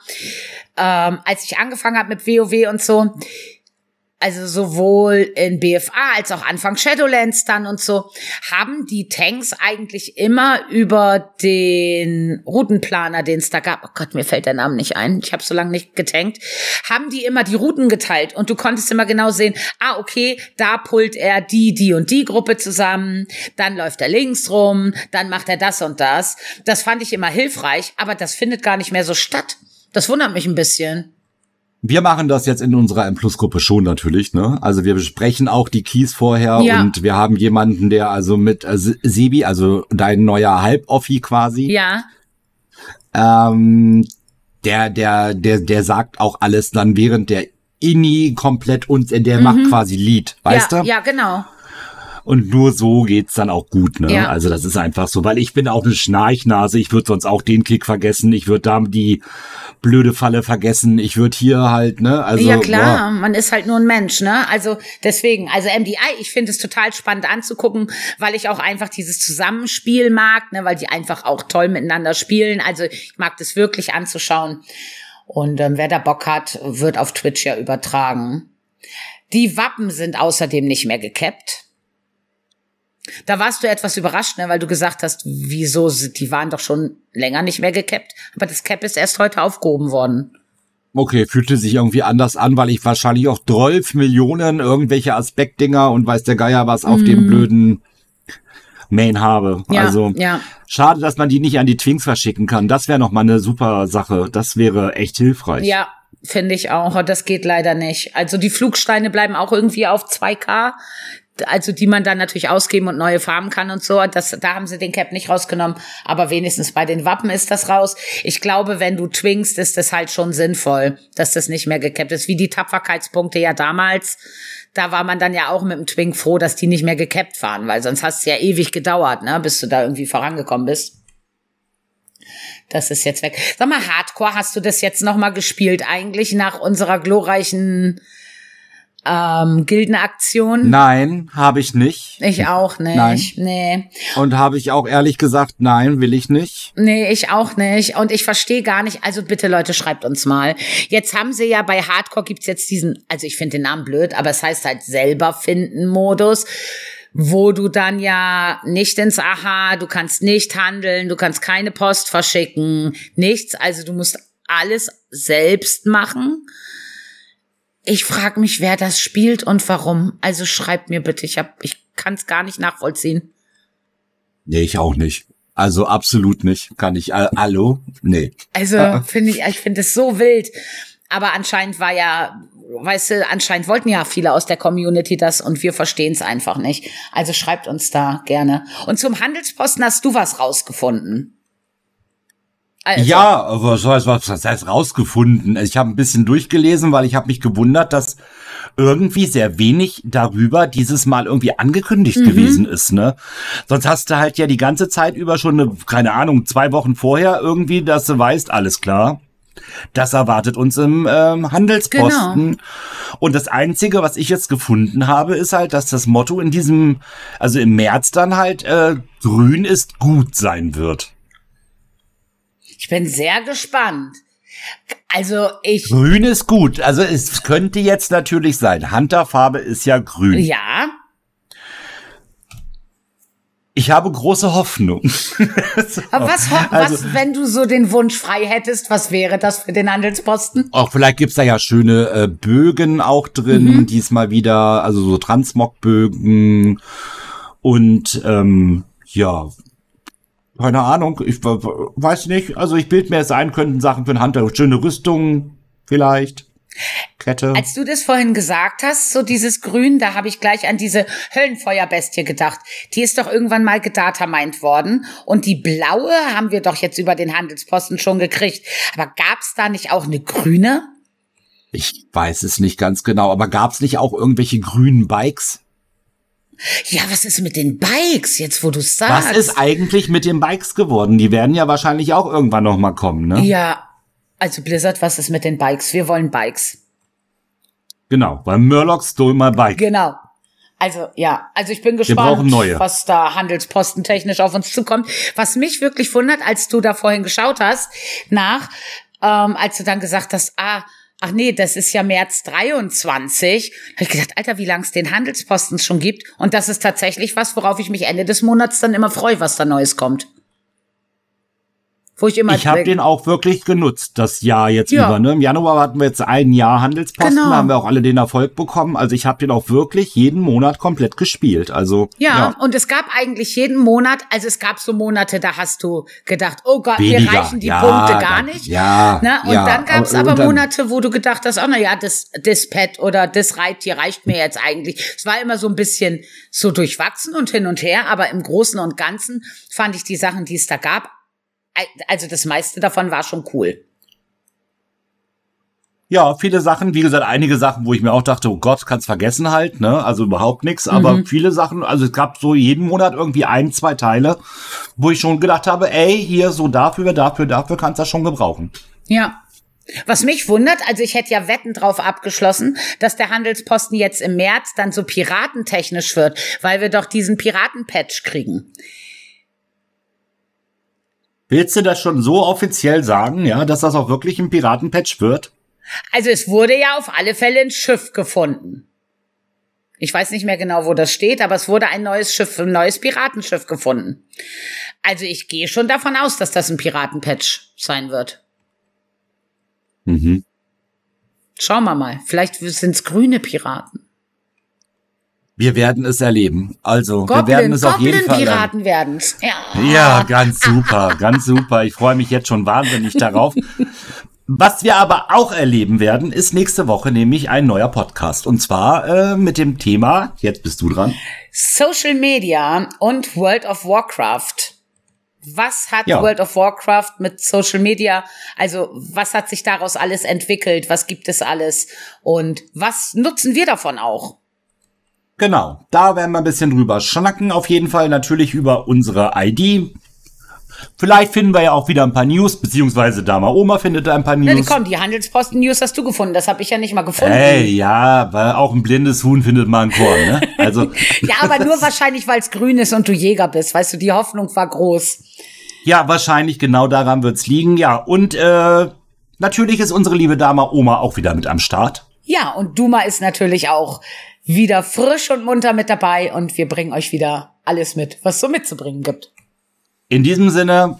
ähm, als ich angefangen habe mit WoW und so, also sowohl in BFA als auch Anfang Shadowlands dann und so, haben die Tanks eigentlich immer über den Routenplaner, den es da gab, oh Gott, mir fällt der Name nicht ein, ich habe so lange nicht getankt, haben die immer die Routen geteilt und du konntest immer genau sehen, ah, okay, da pullt er die, die und die Gruppe zusammen, dann läuft er links rum, dann macht er das und das. Das fand ich immer hilfreich, aber das findet gar nicht mehr so statt. Das wundert mich ein bisschen. Wir machen das jetzt in unserer M-Plus-Gruppe schon natürlich, ne? Also wir besprechen auch die Keys vorher ja. und wir haben jemanden, der also mit äh, Sebi, also dein neuer Halboffi quasi. Ja. Ähm, der, der, der, der sagt auch alles dann während der Inni komplett und der mhm. macht quasi Lied, weißt ja, du? Ja, genau. Und nur so geht's dann auch gut, ne? Ja. Also das ist einfach so, weil ich bin auch eine Schnarchnase. Ich würde sonst auch den Kick vergessen. Ich würde da die blöde Falle vergessen. Ich würde hier halt, ne? Also ja klar, boah. man ist halt nur ein Mensch, ne? Also deswegen, also MDI, ich finde es total spannend anzugucken, weil ich auch einfach dieses Zusammenspiel mag, ne? Weil die einfach auch toll miteinander spielen. Also ich mag das wirklich anzuschauen. Und ähm, wer da Bock hat, wird auf Twitch ja übertragen. Die Wappen sind außerdem nicht mehr gekappt. Da warst du etwas überrascht, ne, weil du gesagt hast, wieso, die waren doch schon länger nicht mehr gekappt. Aber das Cap ist erst heute aufgehoben worden. Okay, fühlte sich irgendwie anders an, weil ich wahrscheinlich auch 12 Millionen irgendwelche Aspektdinger und weiß der Geier was auf mm. dem mhm. blöden Main habe. Ja, also ja. schade, dass man die nicht an die Twinks verschicken kann. Das wäre noch mal eine super Sache. Das wäre echt hilfreich. Ja, finde ich auch. Das geht leider nicht. Also die Flugsteine bleiben auch irgendwie auf 2K also die man dann natürlich ausgeben und neue farben kann und so. Das, da haben sie den Cap nicht rausgenommen, aber wenigstens bei den Wappen ist das raus. Ich glaube, wenn du twinkst, ist das halt schon sinnvoll, dass das nicht mehr gecapt ist. Wie die Tapferkeitspunkte ja damals. Da war man dann ja auch mit dem Twink froh, dass die nicht mehr gecapt waren, weil sonst hast es ja ewig gedauert, ne, bis du da irgendwie vorangekommen bist. Das ist jetzt weg. Sag mal, Hardcore, hast du das jetzt noch mal gespielt eigentlich nach unserer glorreichen ähm, Gildenaktion? Nein, habe ich nicht. Ich auch nicht. Nein. Nee. Und habe ich auch ehrlich gesagt, nein, will ich nicht. Nee, ich auch nicht. Und ich verstehe gar nicht. Also bitte Leute, schreibt uns mal. Jetzt haben sie ja bei Hardcore gibt's jetzt diesen, also ich finde den Namen blöd, aber es heißt halt selber finden Modus wo du dann ja nicht ins Aha, du kannst nicht handeln, du kannst keine Post verschicken, nichts. Also du musst alles selbst machen. Ich frage mich, wer das spielt und warum. Also schreibt mir bitte. Ich hab, ich kann es gar nicht nachvollziehen. Nee, ich auch nicht. Also absolut nicht. Kann ich. Äh, hallo? Nee. Also finde ich, ich finde es so wild. Aber anscheinend war ja, weißt du, anscheinend wollten ja viele aus der Community das und wir verstehen es einfach nicht. Also schreibt uns da gerne. Und zum Handelsposten hast du was rausgefunden. Also. Ja, aber so was, was heißt rausgefunden? Ich habe ein bisschen durchgelesen, weil ich habe mich gewundert, dass irgendwie sehr wenig darüber dieses Mal irgendwie angekündigt mhm. gewesen ist, ne? Sonst hast du halt ja die ganze Zeit über schon eine, keine Ahnung, zwei Wochen vorher irgendwie, dass du weißt, alles klar. Das erwartet uns im ähm, Handelsposten. Genau. Und das Einzige, was ich jetzt gefunden habe, ist halt, dass das Motto in diesem, also im März dann halt äh, grün ist gut sein wird. Ich bin sehr gespannt. Also ich. Grün ist gut. Also es könnte jetzt natürlich sein. Hunterfarbe ist ja grün. Ja. Ich habe große Hoffnung. so. (laughs) Aber was, also, was, wenn du so den Wunsch frei hättest, was wäre das für den Handelsposten? Auch vielleicht gibt's da ja schöne äh, Bögen auch drin, mhm. diesmal wieder, also so Transmog-Bögen und ähm, ja, keine Ahnung, ich weiß nicht. Also ich bild mir es ein, könnten Sachen für einen Hunter, schöne Rüstung vielleicht. Kette. Als du das vorhin gesagt hast, so dieses Grün, da habe ich gleich an diese Höllenfeuerbestie gedacht. Die ist doch irgendwann mal gedatameint worden. Und die blaue haben wir doch jetzt über den Handelsposten schon gekriegt. Aber gab's da nicht auch eine grüne? Ich weiß es nicht ganz genau, aber gab's nicht auch irgendwelche grünen Bikes? Ja, was ist mit den Bikes, jetzt wo du sagst? Was ist eigentlich mit den Bikes geworden? Die werden ja wahrscheinlich auch irgendwann noch mal kommen, ne? Ja, also Blizzard, was ist mit den Bikes? Wir wollen Bikes. Genau, weil Murloc stole my bike. Genau. Also ja, also ich bin gespannt, was da handelspostentechnisch auf uns zukommt. Was mich wirklich wundert, als du da vorhin geschaut hast, nach, ähm, als du dann gesagt hast, ah, ach nee, das ist ja März 23. Habe ich gedacht, Alter, wie lang es den Handelsposten schon gibt. Und das ist tatsächlich was, worauf ich mich Ende des Monats dann immer freue, was da Neues kommt. Wo ich immer ich habe den auch wirklich genutzt, das Jahr jetzt ja. über. Ne? Im Januar hatten wir jetzt ein Jahr Handelsposten, genau. da haben wir auch alle den Erfolg bekommen. Also ich habe den auch wirklich jeden Monat komplett gespielt. Also ja, ja, und es gab eigentlich jeden Monat, also es gab so Monate, da hast du gedacht, oh Gott, Weniger. mir reichen die ja, Punkte gar dann, nicht. Ja, ne? Und dann gab es aber, aber Monate, wo du gedacht hast, oh na ja, das, das Pad oder das Reittier reicht mir jetzt eigentlich. Es war immer so ein bisschen so durchwachsen und hin und her, aber im Großen und Ganzen fand ich die Sachen, die es da gab, also das meiste davon war schon cool. Ja, viele Sachen, wie gesagt, einige Sachen, wo ich mir auch dachte, oh Gott, kannst vergessen halt, ne? Also überhaupt nichts, aber mhm. viele Sachen, also es gab so jeden Monat irgendwie ein, zwei Teile, wo ich schon gedacht habe, ey, hier so dafür, dafür, dafür kannst du das schon gebrauchen. Ja. Was mich wundert, also ich hätte ja Wetten drauf abgeschlossen, dass der Handelsposten jetzt im März dann so piratentechnisch wird, weil wir doch diesen Piratenpatch kriegen. Willst du das schon so offiziell sagen, ja, dass das auch wirklich ein Piratenpatch wird? Also es wurde ja auf alle Fälle ein Schiff gefunden. Ich weiß nicht mehr genau, wo das steht, aber es wurde ein neues Schiff, ein neues Piratenschiff gefunden. Also ich gehe schon davon aus, dass das ein Piratenpatch sein wird. Mhm. Schauen wir mal. Vielleicht sind es grüne Piraten. Wir werden es erleben. Also, Goblin, wir werden es auf jeden Fall. Piraten werden's. Ja. ja, ganz super, ganz super. Ich freue mich jetzt schon wahnsinnig darauf. Was wir aber auch erleben werden, ist nächste Woche nämlich ein neuer Podcast. Und zwar äh, mit dem Thema, jetzt bist du dran. Social Media und World of Warcraft. Was hat ja. World of Warcraft mit Social Media, also was hat sich daraus alles entwickelt, was gibt es alles und was nutzen wir davon auch? Genau, da werden wir ein bisschen drüber schnacken. Auf jeden Fall natürlich über unsere ID. Vielleicht finden wir ja auch wieder ein paar News, beziehungsweise Dama Oma findet ein paar News. Ja, komm, die Handelsposten-News hast du gefunden, das habe ich ja nicht mal gefunden. Ey, ja, weil auch ein blindes Huhn findet mal ein Korn, ne? Also. (laughs) ja, aber nur (laughs) wahrscheinlich, weil es grün ist und du Jäger bist. Weißt du, die Hoffnung war groß. Ja, wahrscheinlich genau daran wird's liegen. Ja, und äh, natürlich ist unsere liebe Dame Oma auch wieder mit am Start. Ja, und Duma ist natürlich auch wieder frisch und munter mit dabei und wir bringen euch wieder alles mit, was so mitzubringen gibt. In diesem Sinne,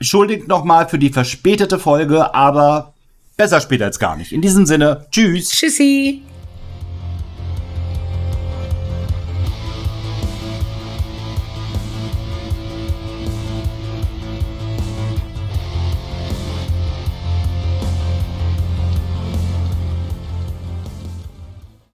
schuldigt nochmal für die verspätete Folge, aber besser später als gar nicht. In diesem Sinne, tschüss. Tschüssi.